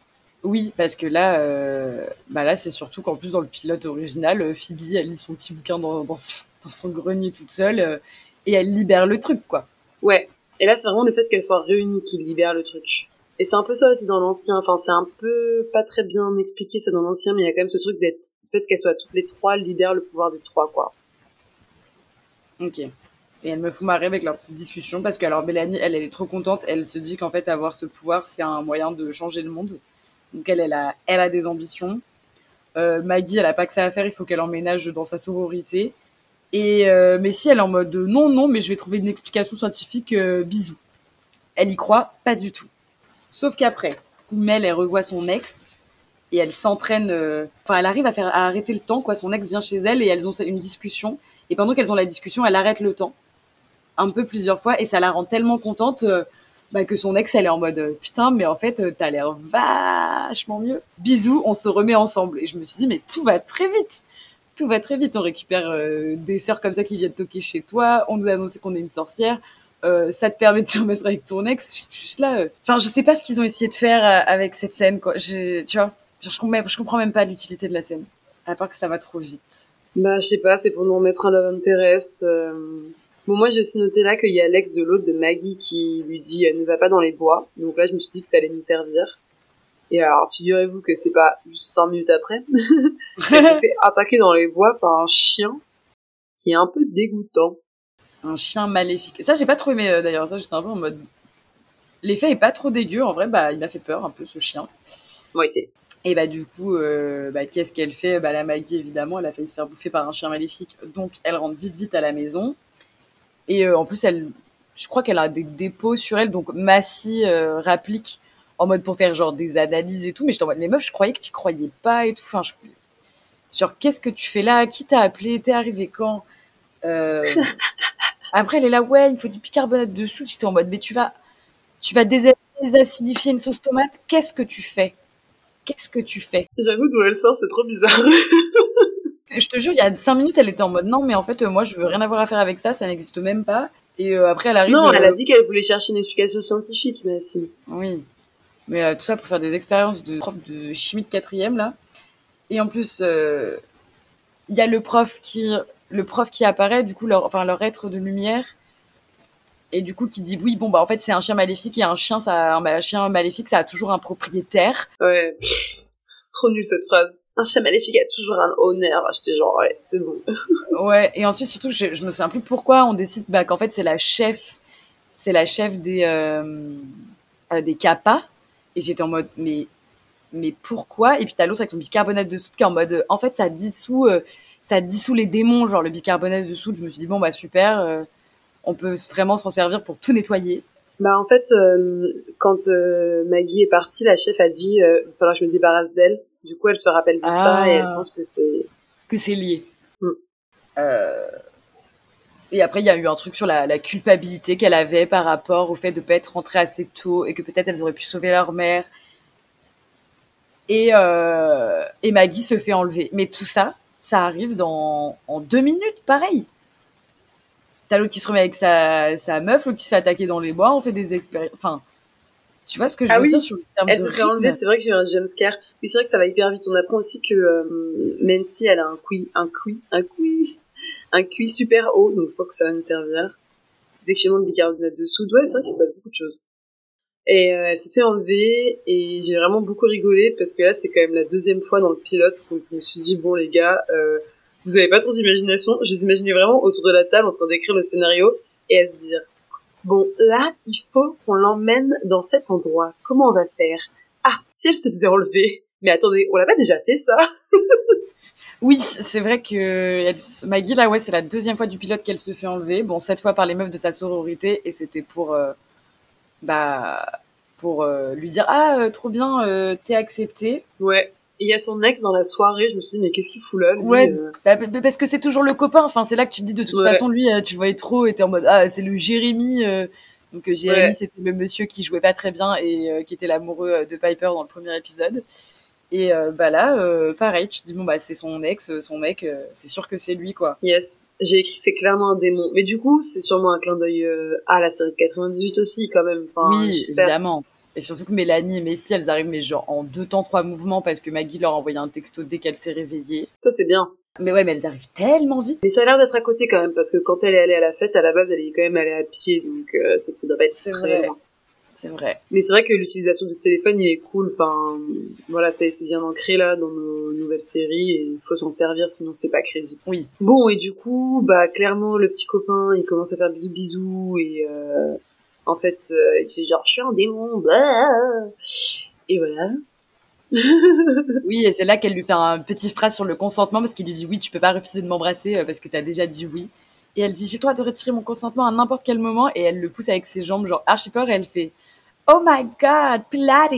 Oui, parce que là, euh, bah là, c'est surtout qu'en plus dans le pilote original, euh, Phoebe, elle lit son petit bouquin dans, dans, son- dans son grenier toute seule euh, et elle libère le truc, quoi. Ouais. Et là, c'est vraiment le fait qu'elles soient réunies qui libère le truc. Et c'est un peu ça aussi dans l'ancien. Enfin, c'est un peu pas très bien expliqué ça dans l'ancien, mais il y a quand même ce truc d'être, le fait qu'elles soient toutes les trois libère le pouvoir des trois, quoi. Ok. Et elle me fout marrer avec leur petite discussion parce que alors Mélanie, elle, elle est trop contente. Elle se dit qu'en fait avoir ce pouvoir, c'est un moyen de changer le monde. Donc elle, elle a, elle a des ambitions. Euh, Maggie, elle a pas que ça à faire. Il faut qu'elle emménage dans sa sororité. Et euh, Messi, elle est en mode euh, non, non, mais je vais trouver une explication scientifique. euh, bisous. Elle y croit pas du tout. Sauf qu'après, Mel, elle revoit son ex et elle s'entraîne. Enfin, elle arrive à faire à arrêter le temps. Quoi, son ex vient chez elle et elles ont une discussion. Et pendant qu'elles ont la discussion, elle arrête le temps un peu plusieurs fois et ça la rend tellement contente euh, bah, que son ex elle est en mode euh, putain mais en fait euh, t'as l'air vachement mieux. Bisous on se remet ensemble. Et je me suis dit mais tout va très vite. Tout va très vite. On récupère des sœurs comme ça qui viennent toquer chez toi. On nous a annoncé qu'on est une sorcière. Euh, ça te permet de te remettre avec ton ex. Je juste là enfin je sais pas ce qu'ils ont essayé de faire avec cette scène quoi. J'ai- tu vois je, comprends, je comprends même pas l'utilité de la scène. À part que ça va trop vite. Bah, je sais pas, c'est pour nous remettre un love interest. Bon, moi, j'ai aussi noté là qu'il y a l'ex de l'autre de Maggie qui lui dit ne va pas dans les bois. Donc là, je me suis dit que ça allait nous servir. Et alors, figurez-vous que c'est pas juste cinq minutes après. Elle se fait attaquer dans les bois par un chien qui est un peu dégoûtant. un chien maléfique. Ça, j'ai pas trop aimé euh, d'ailleurs. Ça, j'étais un peu en mode. L'effet est pas trop dégueu. En vrai, bah, il m'a fait peur un peu ce chien. Moi, c'est. Et bah, du coup, euh, bah, qu'est-ce qu'elle fait? Bah, la Maggie, évidemment, elle a failli se faire bouffer par un chien maléfique. Donc, elle rentre vite, vite à la maison. Et euh, en plus, elle, je crois qu'elle a des dépôts sur elle. Donc, Massy euh, rapplique en mode pour faire genre des analyses et tout. Mais j'étais en mode, mais meuf, je croyais que tu croyais pas et tout. Enfin, je- genre, qu'est-ce que tu fais là? Qui t'a appelé? T'es arrivé quand? Euh, Après, elle est là, ouais, il faut du bicarbonate de soude. J'étais en mode, mais tu vas, tu vas dés- désacidifier une sauce tomate. Qu'est-ce que tu fais? Qu'est-ce que tu fais? J'avoue, d'où elle sort, c'est trop bizarre. Je te jure, il y a cinq minutes, elle était en mode, non, mais en fait, euh, moi, je veux rien avoir à faire avec ça, ça n'existe même pas. Et euh, après, elle arrive. non, euh, elle a dit qu'elle voulait chercher une explication scientifique, mais si. Oui. Mais euh, tout ça pour faire des expériences de prof de chimie de quatrième, là. Et en plus, euh, il y a le prof qui, le prof qui apparaît, du coup, leur, enfin, leur être de lumière. Et du coup, qui dit, oui, bon, bah, en fait, c'est un chien maléfique et un chien, ça, un chien maléfique, ça a toujours un propriétaire. Ouais. Trop nulle cette phrase. Un chat maléfique a toujours un honneur. J'étais genre, ouais, c'est bon. Ouais, et ensuite, surtout, je, je me souviens plus pourquoi on décide bah, qu'en fait, c'est la chef, c'est la chef des, euh, euh, des kappas. Et j'étais en mode, mais, mais pourquoi? Et puis t'as l'autre avec son bicarbonate de soude qui est en mode, en fait, ça dissout, euh, ça dissout les démons, genre le bicarbonate de soude. Je me suis dit, bon, bah super, euh, on peut vraiment s'en servir pour tout nettoyer. Bah en fait, euh, quand euh, Maggie est partie, la chef a dit euh, il va falloir que je me débarrasse d'elle. Du coup, elle se rappelle de ça Ah. et elle pense que c'est. que c'est lié. Mm. Euh, Et après, il y a eu un truc sur la, la culpabilité qu'elle avait par rapport au fait de pas être rentrée assez tôt et que peut-être elles auraient pu sauver leur mère. Et, euh, et Maggie se fait enlever. Mais tout ça, ça arrive dans en deux minutes, pareil. T'as l'autre qui se remet avec sa, sa meuf, l'autre qui se fait attaquer dans les bois, on fait des expériences. Enfin, Tu vois ce que je Ah veux oui, dire sur le terme Elle de se fait enlever, rythme c'est vrai que j'ai un jumpscare. Oui, c'est vrai que ça va hyper vite. On apprend aussi que euh, Nancy, elle a un QI, un QI, un QI, un QI super haut, donc je pense que ça va nous servir. Effectivement, le bicarbonate de soude, ouais, c'est vrai qu'il se passe beaucoup de choses. Et euh, elle s'est fait enlever et j'ai vraiment beaucoup rigolé parce que là, c'est quand même la deuxième fois dans le pilote, donc je me suis dit, bon les gars, euh, vous avez pas trop d'imagination. Je les imaginais vraiment autour de la table en train d'écrire le scénario et à se dire, bon là, il faut qu'on l'emmène dans cet endroit. Comment on va faire? Ah, si elle se faisait enlever. Mais attendez, on l'a pas déjà fait ça? Oui, c'est vrai que elle, Maggie, là, ouais, c'est la deuxième fois du pilote qu'elle se fait enlever. Bon, cette fois par les meufs de sa sororité, et c'était pour, euh, bah, pour euh, lui dire ah euh, trop bien, t'es accepté. Ouais. Et il y a son ex dans la soirée, je me suis dit, mais qu'est-ce qu'il fout là lui, Ouais. euh? Bah, parce que c'est toujours le copain. Enfin, c'est là que tu te dis de toute Ouais. façon, lui, euh, tu le voyais trop, et t'es en mode ah c'est le Jérémy. euh. donc Jérémy, Ouais. c'était le monsieur qui jouait pas très bien et euh, qui était l'amoureux de Piper dans le premier épisode. Et bah là, pareil, tu te dis bon bah c'est son ex, son mec, c'est sûr que c'est lui quoi. Yes, j'ai écrit que c'est clairement un démon. Mais du coup, c'est sûrement un clin d'œil à la série de 98 aussi, quand même. Enfin, oui, évidemment. Et surtout que Mélanie et Messi, elles arrivent mais genre en deux temps trois mouvements parce que Maggie leur a envoyé un texto dès qu'elle s'est réveillée. Ça, c'est bien. Mais ouais, mais elles arrivent tellement vite. Mais ça a l'air d'être à côté quand même, parce que quand elle est allée à la fête, à la base, elle est quand même allée à pied, donc euh, c'est que ça doit pas être C'est très vrai. loin. C'est vrai. Mais c'est vrai que l'utilisation du téléphone, il est cool. Enfin, voilà, c'est c'est bien ancré là dans nos nouvelles séries et il faut s'en servir, sinon c'est pas crédible. Oui. Bon, et du coup, bah clairement, le petit copain, il commence à faire bisous bisous et euh, en fait, euh, il fait genre, je suis un démon, bah. Et voilà. Oui, et c'est là qu'elle lui fait un petit phrase sur le consentement parce qu'il lui dit oui, tu peux pas refuser de m'embrasser euh, parce que t'as déjà dit oui. Et elle dit j'ai le droit de retirer mon consentement à n'importe quel moment et elle le pousse avec ses jambes genre archi peur et elle fait Oh my god, Pilates!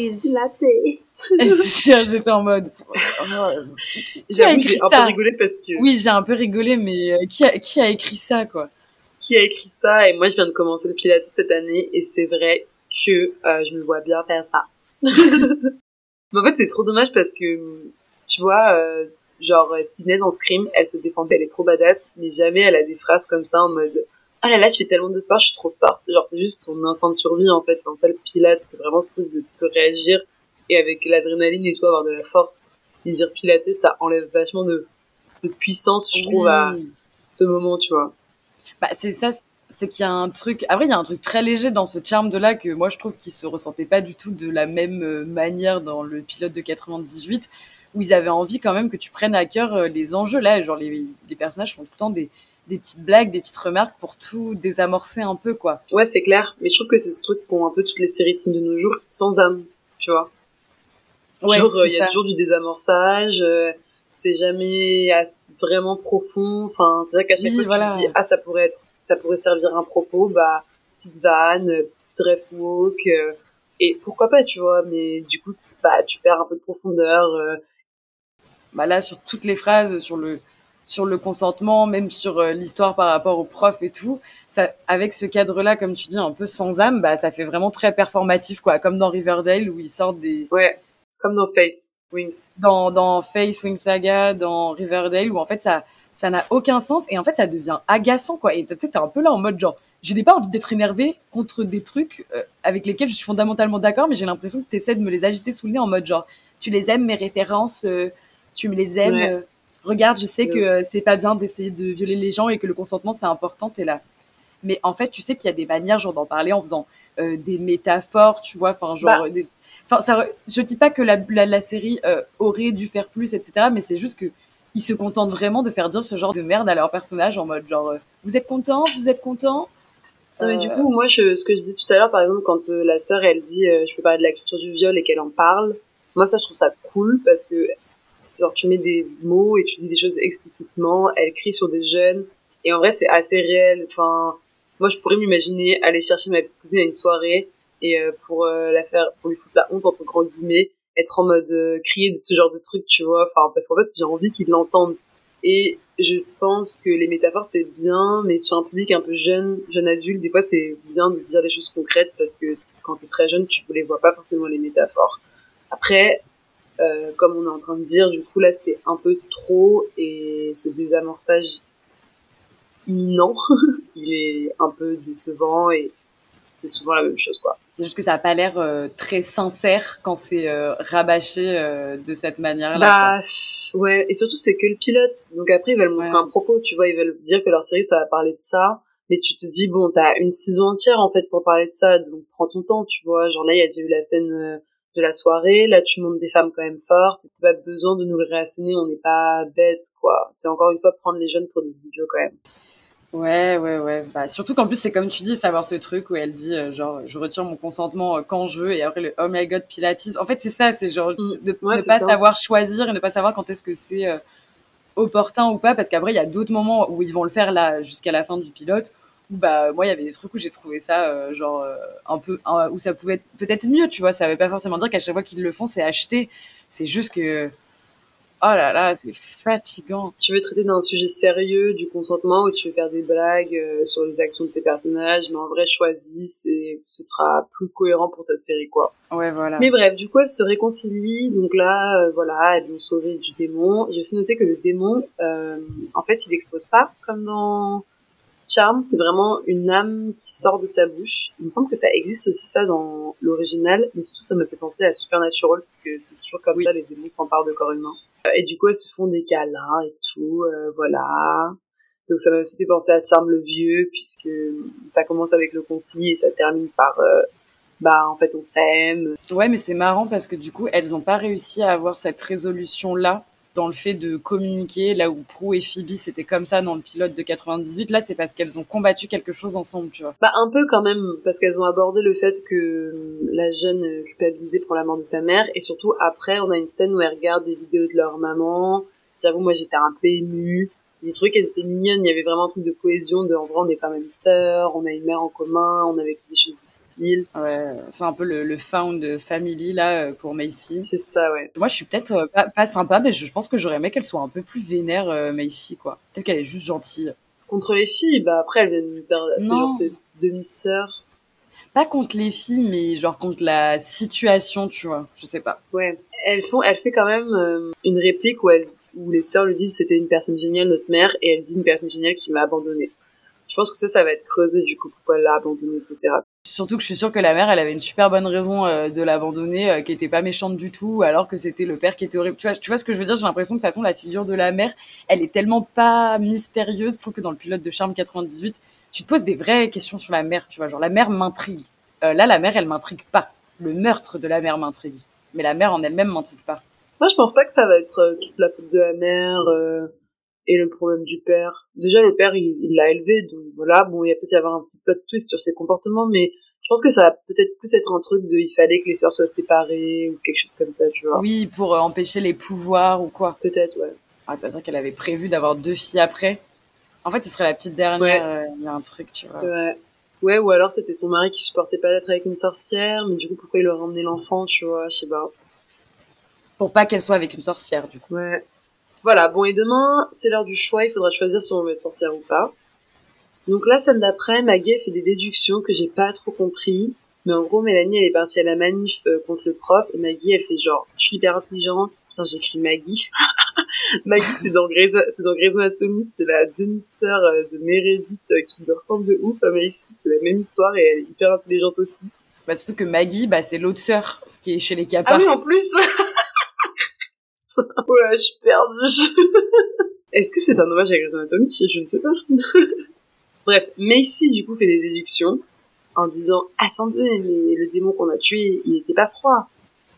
C'est- J'étais en mode. oh, J'avoue, j'ai un peu rigolé parce que Oui, j'ai un peu rigolé, mais euh, qui, a, qui a écrit ça, quoi? Qui a écrit ça et moi je viens de commencer le pilates cette année et c'est vrai que euh, je me vois bien faire ça. Mais en fait c'est trop dommage parce que tu vois euh, genre Sidney dans Scream elle se défendait elle est trop badass mais jamais elle a des phrases comme ça en mode ah là là je fais tellement de sport je suis trop forte genre c'est juste ton instinct de survie en fait. Enfin, pas le pilates c'est vraiment ce truc de tu peux réagir et avec l'adrénaline et tout avoir de la force. Et dire pilater ça enlève vachement de, de puissance je trouve à ce moment tu vois Bah, c'est ça, c'est qu'il y a un truc. Après, il y a un truc très léger dans ce charme de là que moi je trouve qu'il se ressentait pas du tout de la même euh, manière dans le pilote de 98, où ils avaient envie quand même que tu prennes à cœur euh, les enjeux là. Genre, les, les personnages font tout le temps des, des petites blagues, des petites remarques pour tout désamorcer un peu, quoi. Ouais, c'est clair. Mais je trouve que c'est ce truc qu'ont un peu toutes les séries teen de nos jours, sans âme, tu vois. Ouais, Genre, euh, il y ça. a toujours du désamorçage, euh, c'est jamais vraiment profond. Enfin, c'est vrai qu'à chaque Oui, fois voilà. tu te dis, ah, ça pourrait être, ça pourrait servir à un propos, bah, petite vanne, euh, petite ref walk, euh, et pourquoi pas, tu vois. Mais du coup, bah, tu perds un peu de profondeur. euh, bah là sur toutes les phrases sur le sur le consentement même sur euh, l'histoire par rapport au prof et tout ça avec ce cadre là comme tu dis un peu sans âme bah ça fait vraiment très performatif quoi comme dans Riverdale où ils sortent des ouais, comme dans Fate, Wings. dans dans Face Wing Saga dans Riverdale où en fait ça ça n'a aucun sens et en fait ça devient agaçant quoi et tu sais t'es un peu là en mode genre je n'ai pas envie d'être énervé contre des trucs euh, avec lesquels je suis fondamentalement d'accord mais j'ai l'impression que tu essaies de me les agiter sous le nez en mode genre tu les aimes mes références euh, tu me les aimes Ouais. euh, regarde je sais que c'est pas bien d'essayer de violer les gens et que le consentement c'est important t'es là mais en fait tu sais qu'il y a des manières genre d'en parler en faisant des métaphores tu vois enfin genre Bah. des- Enfin, ça, je dis pas que la, la, la série euh, aurait dû faire plus, etc. Mais c'est juste que ils se contentent vraiment de faire dire ce genre de merde à leur personnage en mode genre, euh, vous êtes content, vous êtes content. Non, mais Euh, du coup, moi, je, ce que je disais tout à l'heure, par exemple, quand euh, la sœur, elle dit, euh, je peux parler de la culture du viol et qu'elle en parle, moi, ça, je trouve ça cool parce que, genre, tu mets des mots et tu dis des choses explicitement, elle crie sur des jeunes, et en vrai, c'est assez réel. Enfin, moi, je pourrais m'imaginer aller chercher ma petite cousine à une soirée et euh, pour euh, la faire, pour lui foutre la honte, entre grands guillemets, être en mode euh, crier de ce genre de truc, tu vois. Enfin, parce qu'en fait, j'ai envie qu'ils l'entendent. Et je pense que les métaphores c'est bien, mais sur un public un peu jeune, jeune adulte, des fois c'est bien de dire des choses concrètes parce que quand t'es très jeune, tu ne les vois pas forcément les métaphores. Après, comme on est en train de dire, du coup là c'est un peu trop et ce désamorçage imminent, il est un peu décevant et c'est souvent la même chose quoi. C'est juste que ça a pas l'air euh, très sincère quand c'est euh, rabâché euh, de cette manière-là. Bah ouais, et surtout c'est que le pilote. Donc après ils veulent montrer Ouais. un propos, tu vois, ils veulent dire que leur série ça va parler de ça. Mais tu te dis bon, t'as une saison entière en fait pour parler de ça, donc prends ton temps, tu vois. Genre là il y a déjà eu la scène euh, de la soirée, là tu montres des femmes quand même fortes, t'as pas besoin de nous le réasséner, on n'est pas bêtes quoi. C'est encore une fois prendre les jeunes pour des idiots quand même. Ouais, ouais, ouais. Bah, surtout qu'en plus, c'est comme tu dis, savoir ce truc où elle dit, euh, genre, je retire mon consentement euh, quand je veux, et après le oh my god, Pilates. En fait, c'est ça, c'est genre Mm. de Ouais, ne pas ça. savoir choisir et ne pas savoir quand est-ce que c'est euh, opportun ou pas, parce qu'après, il y a d'autres moments où ils vont le faire là, jusqu'à la fin du pilote, où bah, moi, il y avait des trucs où j'ai trouvé ça, genre, un peu, où ça pouvait être peut-être mieux, tu vois. Ça veut pas forcément dire qu'à chaque fois qu'ils le font, c'est acheté. C'est juste que, oh là là, c'est fatigant. Tu veux traiter d'un sujet sérieux du consentement ou tu veux faire des blagues euh, sur les actions de tes personnages, mais en vrai choisis et ce sera plus cohérent pour ta série quoi. Ouais, voilà. Mais bref, du coup, elles se réconcilient. Donc là, euh, voilà, elles ont sauvé du démon. J'ai aussi noté que le démon, euh, en fait, il explose pas comme dans Charm. C'est vraiment une âme qui sort de sa bouche. Il me semble que ça existe aussi ça dans l'original, mais surtout ça me fait penser à Supernatural parce que c'est toujours comme Oui. ça, les démons s'emparent de corps humain. Euh, Et du coup, elles se font des câlins et tout, euh, voilà. Donc ça m'a aussi fait penser à Charm le vieux puisque ça commence avec le conflit et ça termine par euh, bah en fait on s'aime Ouais, mais c'est marrant parce que du coup, elles n'ont pas réussi à avoir cette résolution-là dans le fait de communiquer, là où Prue et Phoebe, c'était comme ça dans le pilote de 98. Là, c'est parce qu'elles ont combattu quelque chose ensemble, tu vois. Bah un peu quand même parce qu'elles ont abordé le fait que euh, la jeune euh, culpabilisée pour la mort de sa mère et surtout après on a une scène où elles regardent des vidéos de leur maman. J'avoue moi j'étais un peu émue. J'ai trouvé qu'elles étaient mignonnes, il y avait vraiment un truc de cohésion, de en vrai on est quand même sœurs, on a une mère en commun, on a vécu des choses difficiles. Ouais, c'est un peu le, le found family, là, euh, pour Macy. C'est ça ouais. Moi, je suis peut-être euh, pas, pas sympa, mais je, je pense que j'aurais aimé qu'elle soit un peu plus vénère, euh, Macy, quoi. Peut-être qu'elle est juste gentille. Contre les filles, bah après elles viennent perdre, c'est genre ses demi-sœurs. Pas contre les filles, mais genre contre la situation, tu vois. Je sais pas. Ouais. Font, elle fait quand même euh, une réplique où elle, où les sœurs lui disent c'était une personne géniale notre mère et elle dit une personne géniale qui m'a abandonnée. Je pense que ça, ça va être creusé du coup pourquoi elle l'a abandonnée, etc. Surtout que je suis sûre que la mère, elle avait une super bonne raison euh, de l'abandonner, euh, qui était pas méchante du tout, alors que c'était le père qui était horrible. Tu vois, tu vois ce que je veux dire? J'ai l'impression que de toute façon, la figure de la mère, elle est tellement pas mystérieuse. Je trouve que dans le pilote de Charme 98, tu te poses des vraies questions sur la mère. Tu vois, genre la mère m'intrigue. Euh, là, la mère, elle m'intrigue pas. Le meurtre de la mère m'intrigue, mais la mère en elle-même m'intrigue pas. Moi, je pense pas que ça va être euh, toute la faute de la mère euh, et le problème du père. Déjà, le père, il l'a élevé, donc voilà. Bon, il y a peut-être y avoir un petit plot twist sur ses comportements, mais je pense que ça va peut-être plus être un truc de il fallait que les sœurs soient séparées ou quelque chose comme ça, tu vois. Oui, pour euh, empêcher les pouvoirs ou quoi. Peut-être, ouais. Ah, ça veut dire qu'elle avait prévu d'avoir deux filles après. En fait, ce serait la petite dernière. euh, Il y a un truc, tu vois. Vrai. Ouais, ou alors c'était son mari qui supportait pas d'être avec une sorcière, mais du coup, pourquoi il leur a emmené l'enfant, tu vois, je sais pas. Pour pas qu'elle soit avec une sorcière, du coup. Ouais. Voilà, bon, et demain, c'est l'heure du choix, il faudra choisir si on veut être sorcière ou pas. Donc là, scène d'après, Maggie fait des déductions que j'ai pas trop compris. Mais en gros, Mélanie, elle est partie à la manif euh, contre le prof, et Maggie, elle fait genre, je suis hyper intelligente. Putain, j'écris Maggie. Maggie, c'est dans Grey's, c'est dans Grey's Anatomy, c'est la demi-sœur euh, de Meredith euh, qui me ressemble de ouf. Mais ici, c'est la même histoire, et elle est hyper intelligente aussi. Bah, surtout que Maggie, bah, c'est l'autre sœur, ce qui est chez les Kappa. Ah oui, en plus Ouais, je suis perdue. Est-ce que c'est un hommage à Grey's Anatomy Je ne sais pas. Bref, Macy, du coup, fait des déductions en disant « Attendez, mais le démon qu'on a tué, il était pas froid.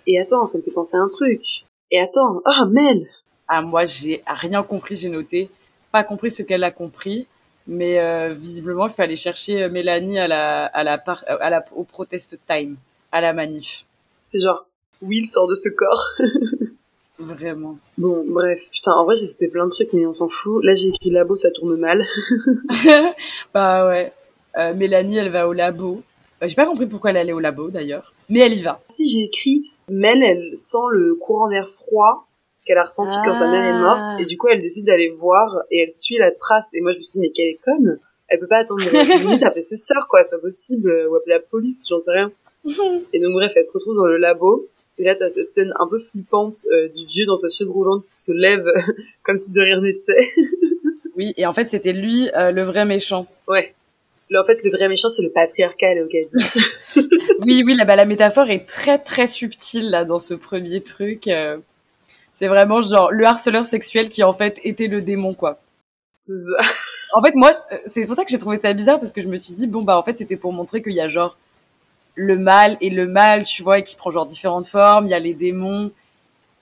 Et attends, ça me fait penser à un truc. Et attends, ah, Mel Ah, moi, j'ai rien compris, j'ai noté. Pas compris ce qu'elle a compris. Mais euh, visiblement, il fallait chercher euh, Mélanie à la, à la, par, à la, au protest time, à la manif. ». C'est genre « Will sort de ce corps. Vraiment. » Bon, bref. Putain, en vrai, j'ai sauté plein de trucs, mais on s'en fout. Là, j'ai écrit « Labo, ça tourne mal bah ouais. Euh, Mélanie, elle va au labo. Euh, j'ai pas compris pourquoi elle allait au labo, d'ailleurs. Mais elle y va. ». Si j'ai écrit « Mel, elle sent le courant d'air froid qu'elle a ressenti quand sa mère est morte, Ah. et du coup, elle décide d'aller voir, et elle suit la trace. Et moi, je me suis dit, mais quelle est conne? Elle peut pas attendre une minute, appeler ses sœurs, quoi, c'est pas possible, ou appeler la police, j'en sais rien. Et donc, bref, elle se retrouve dans le labo, et là, t'as cette scène un peu flippante euh, du vieux dans sa chaise roulante qui se lève comme si de rien n'était. Oui, et en fait, c'était lui, euh, le vrai méchant. ouais. Là, en fait, le vrai méchant, c'est le patriarcat, là, au oui, oui, là, bah, la métaphore est très très subtile là dans ce premier truc. euh. c'est vraiment genre le harceleur sexuel qui en fait était le démon quoi. En fait, moi, c'est pour ça que j'ai trouvé ça bizarre parce que je me suis dit bon bah en fait c'était pour montrer qu'il y a genre le mal et le mal, tu vois, et qui prend genre différentes formes. Il y a les démons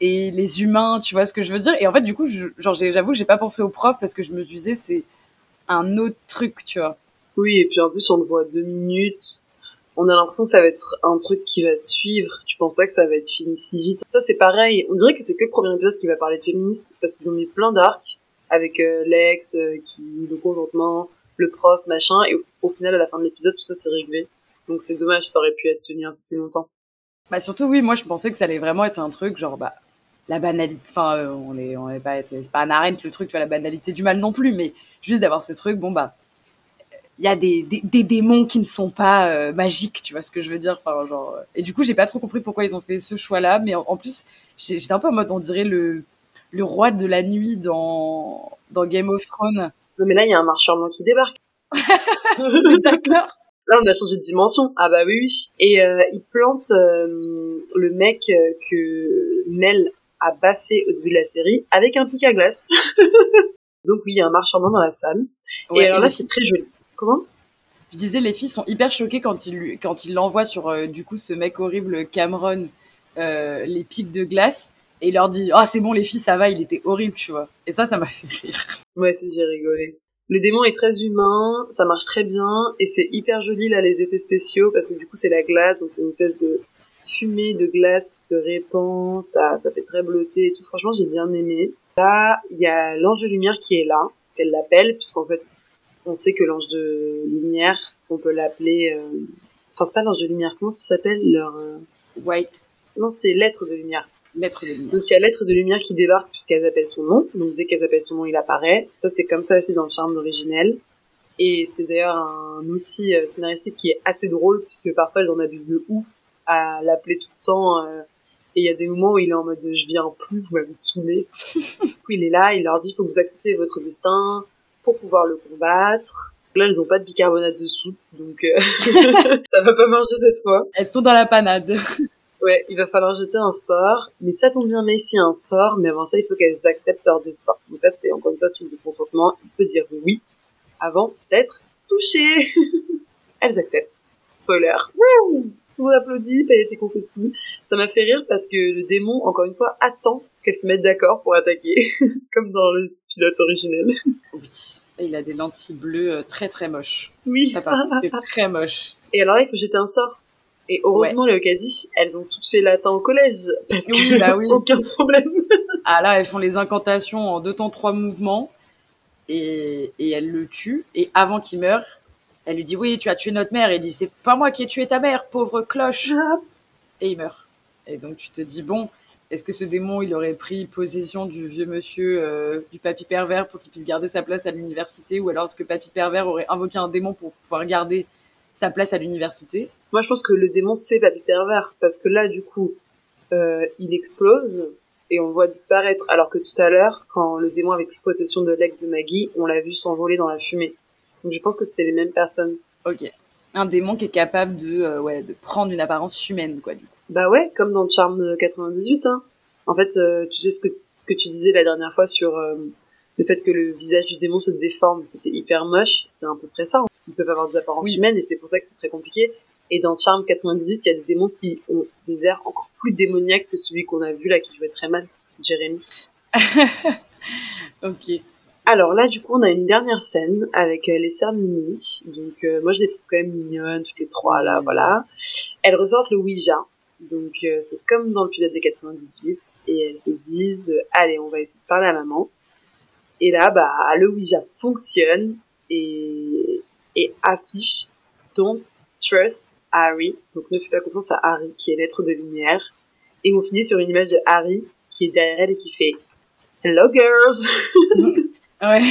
et les humains, tu vois ce que je veux dire. Et en fait, du coup, je- genre j'avoue j'ai pas pensé au prof parce que je me disais c'est un autre truc, tu vois. Oui, et puis en plus, on le voit deux minutes. On a l'impression que ça va être un truc qui va suivre. Tu penses pas que ça va être fini si vite? Ça, c'est pareil. On dirait que c'est que le premier épisode qui va parler de féministes parce qu'ils ont mis plein d'arcs avec euh, l'ex, euh, qui, le conjointement, le prof, machin. Et au, au final, à la fin de l'épisode, tout ça, c'est réglé. Donc c'est dommage, ça aurait pu être tenu un peu plus longtemps. Bah surtout oui, moi je pensais que ça allait vraiment être un truc genre bah la banalité. Enfin, euh, on est on est pas c'est pas un arène le truc, tu vois la banalité du mal non plus, mais juste d'avoir ce truc. Bon bah il y a des, des, des démons qui ne sont pas euh, magiques, tu vois ce que je veux dire. Enfin genre euh, et du coup j'ai pas trop compris pourquoi ils ont fait ce choix-là, mais en, en plus j'étais un peu en mode on dirait le le roi de la nuit dans dans Game of Thrones. Non, mais là, il y a un marcheur blanc qui débarque. D'accord. Là, on a changé de dimension. Ah bah oui, oui. Et euh, il plante euh, le mec euh, que Nell a baffé au début de la série avec un pic à glace. Donc oui, il y a un marchand blanc dans la salle. Ouais, et alors et là, c'est très joli. Comment? Je disais, les filles sont hyper choquées quand il, quand il l'envoie sur, euh, du coup, ce mec horrible, Cameron, les pics de glace, et il leur dit, ah, c'est bon, les filles, ça va, il était horrible, tu vois. Et ça, ça m'a fait rire. Ouais, si j'ai rigolé. Le démon est très humain, ça marche très bien, et c'est hyper joli là les effets spéciaux parce que du coup c'est la glace, donc une espèce de fumée de glace qui se répand, ça, ça fait très bleuté et tout. Franchement, j'ai bien aimé. Là, il y a l'ange de lumière qui est là, qu'elle l'appelle, puisqu'en fait, on sait que l'ange de lumière, on peut l'appeler. euh, Enfin, c'est pas l'ange de lumière. Comment ça s'appelle leur euh, White, Non, c'est l'être de lumière. Lettre de lumière. Donc il y a l'être de lumière qui débarque puisqu'elles appellent son nom. Donc dès qu'elles appellent son nom, il apparaît. Ça c'est comme ça aussi dans le charme originel. Et c'est d'ailleurs un outil euh, scénaristique qui est assez drôle puisque parfois elles en abusent de ouf à l'appeler tout le temps. euh, et il y a des moments où il est en mode je viens plus, vous m'avez saoulé. du coup il est là, il leur dit il faut que vous acceptez votre destin pour pouvoir le combattre. Là elles ont pas de bicarbonate de soude donc euh, ça va pas marcher cette fois. Elles sont dans la panade. Ouais, il va falloir jeter un sort, mais ça tombe bien, mais ici un sort, mais avant ça, il faut qu'elles acceptent leur destin. Donc là, c'est encore une fois ce truc de consentement, il faut dire oui avant d'être touché. elles acceptent. Spoiler. Wouh Tout le monde applaudit, et confettis. Ça m'a fait rire parce que le démon, encore une fois, attend qu'elles se mettent d'accord pour attaquer, comme dans le pilote originel. Oui. Et il a des lentilles bleues euh, très très moches. Oui. C'est très moche. Et alors là, il faut jeter un sort. Et heureusement, les Okadish, elles ont toutes fait latin au collège, parce que Oui, bah oui. aucun problème. Ah là, elles font les incantations en deux temps, trois mouvements. Et, et elle le tue. Et avant qu'il meure, elle lui dit Oui, tu as tué notre mère. Et il dit C'est pas moi qui ai tué ta mère, pauvre cloche. Et il meurt. Et donc tu te dis Bon, est-ce que ce démon, il aurait pris possession du vieux monsieur, euh, du papy pervers, pour qu'il puisse garder sa place à l'université? Ou alors est-ce que papy pervers aurait invoqué un démon pour pouvoir garder sa place à l'université Moi, je pense que le démon, c'est Papy Pervers. Parce que là, du coup, euh, il explose et on le voit disparaître. Alors que tout à l'heure, quand le démon avait pris possession de l'ex de Maggie, on l'a vu s'envoler dans la fumée. Donc je pense que c'était les mêmes personnes. Ok. Un démon qui est capable de, euh, ouais, de prendre une apparence humaine, quoi, du coup. Bah ouais, comme dans Charme 98. Hein. En fait, euh, tu sais ce que, ce que tu disais la dernière fois sur euh, le fait que le visage du démon se déforme. C'était hyper moche. C'est à peu près ça. Ils peuvent avoir des apparences Oui. humaines et c'est pour ça que c'est très compliqué. Et dans Charme 98, il y a des démons qui ont des airs encore plus démoniaques que celui qu'on a vu là qui jouait très mal, Jérémy. Ok. Alors là, du coup, on a une dernière scène avec euh, les sœurs Mimi. Donc euh, moi, je les trouve quand même mignonnes, toutes les trois là, voilà. Elles ressortent le Ouija. Donc euh, c'est comme dans le pilote des 98 et elles se disent euh, allez, on va essayer de parler à maman. Et là, bah le Ouija fonctionne et et affiche Don't trust Harry. Donc ne fais pas confiance à Harry qui est l'être de lumière. Et on finit sur une image de Harry qui est derrière elle et qui fait Hello girls. Ouais.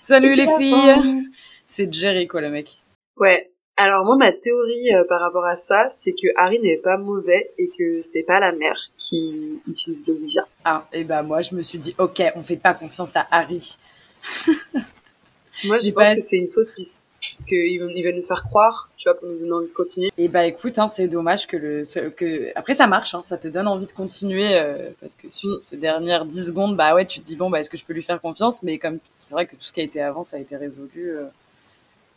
Salut les filles. C'est Jerry, quoi, le mec. Ouais. Alors moi, ma théorie euh, par rapport à ça, c'est que Harry n'est pas mauvais et que c'est pas la mère qui utilise le Ouija. Ah, et bah, moi, je me suis dit, ok, on fait pas confiance à Harry. Moi, je pense pas- que c'est une fausse piste. Qu'ils veulent, ils veulent nous faire croire, tu vois, pour nous donner envie de continuer. Et bah écoute, hein, c'est dommage que le que après ça marche, hein, ça te donne envie de continuer euh, parce que sur ces dernières 10 secondes, bah ouais, tu te dis bon bah est-ce que je peux lui faire confiance, mais comme c'est vrai que tout ce qui a été avant, ça a été résolu euh,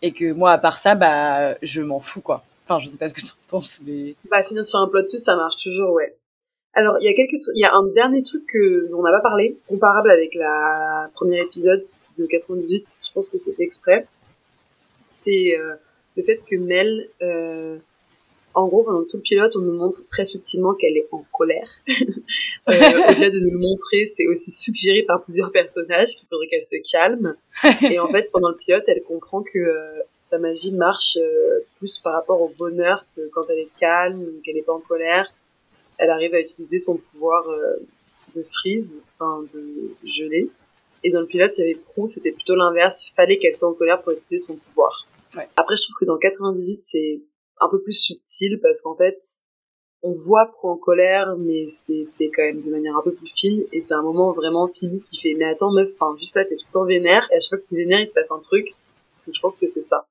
et que moi à part ça, bah je m'en fous quoi. Enfin, je sais pas ce que tu en penses, mais Bah finir sur un plot twist, ça marche toujours, ouais. Alors, il y a quelques il y a un dernier truc que on n'a pas parlé, comparable avec la premier épisode de 98, je pense que c'est exprès. C'est euh, le fait que Mel, euh, en gros, pendant tout le pilote, on nous montre très subtilement qu'elle est en colère. euh, Au-delà de nous le montrer, c'est aussi suggéré par plusieurs personnages qu'il faudrait qu'elle se calme. Et en fait, pendant le pilote, elle comprend que euh, sa magie marche euh, plus par rapport au bonheur que quand elle est calme, qu'elle n'est pas en colère. Elle arrive à utiliser son pouvoir de freeze, enfin de geler. Et dans le pilote, il y avait Prou, c'était plutôt l'inverse. Il fallait qu'elle soit en colère pour utiliser son pouvoir. Ouais. Après, je trouve que dans 98, c'est un peu plus subtil parce qu'en fait, on voit Prou en colère, mais c'est fait quand même de manière un peu plus fine. Et c'est un moment vraiment Phoebe qui fait, mais attends meuf, enfin, juste là, t'es tout le temps vénère. Et à chaque fois que t'es vénère, il se passe un truc. Donc je pense que c'est ça.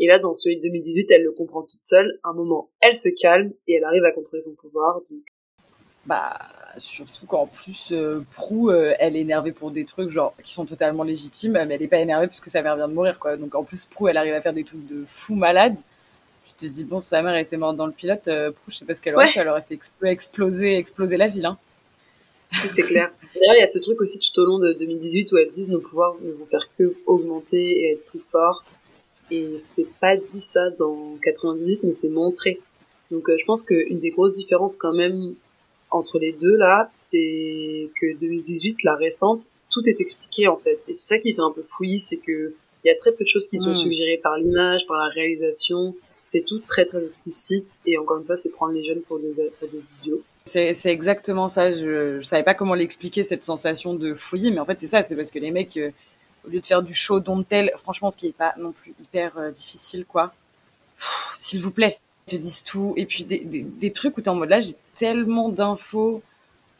Et là, dans celui de 2018, elle le comprend toute seule. Un moment, elle se calme et elle arrive à contrôler son pouvoir. Donc, bah surtout qu'en plus euh, Prou euh, elle est énervée pour des trucs genre qui sont totalement légitimes mais elle est pas énervée parce que sa mère vient de mourir quoi donc en plus Prou elle arrive à faire des trucs de fou malade je te dis bon sa mère était morte dans le pilote euh, Prou je sais pas ce qu'elle aurait Ouais. fait elle aurait fait expl- exploser exploser la ville hein. c'est clair. D'ailleurs, il y a ce truc aussi tout au long de 2018 où elles disent nos pouvoirs ne vont faire que augmenter et être plus forts. Et c'est pas dit ça dans 98, mais c'est montré. Donc, euh, je pense qu'une des grosses différences quand même entre les deux là, c'est que 2018, la récente, tout est expliqué en fait. Et c'est ça qui fait un peu fouillis, c'est que il y a très peu de choses qui sont Mm. suggérées par l'image, par la réalisation. C'est tout très très explicite. Et encore une fois, c'est prendre les jeunes pour des, pour des idiots. c'est exactement ça je, je savais pas comment l'expliquer cette sensation de fouillis mais en fait c'est ça c'est parce que les mecs euh, au lieu de faire du show dont tel franchement ce qui est pas non plus hyper euh, difficile quoi s'il vous plaît te disent tout. Et puis des, des, des trucs où t'es en mode là j'ai tellement d'infos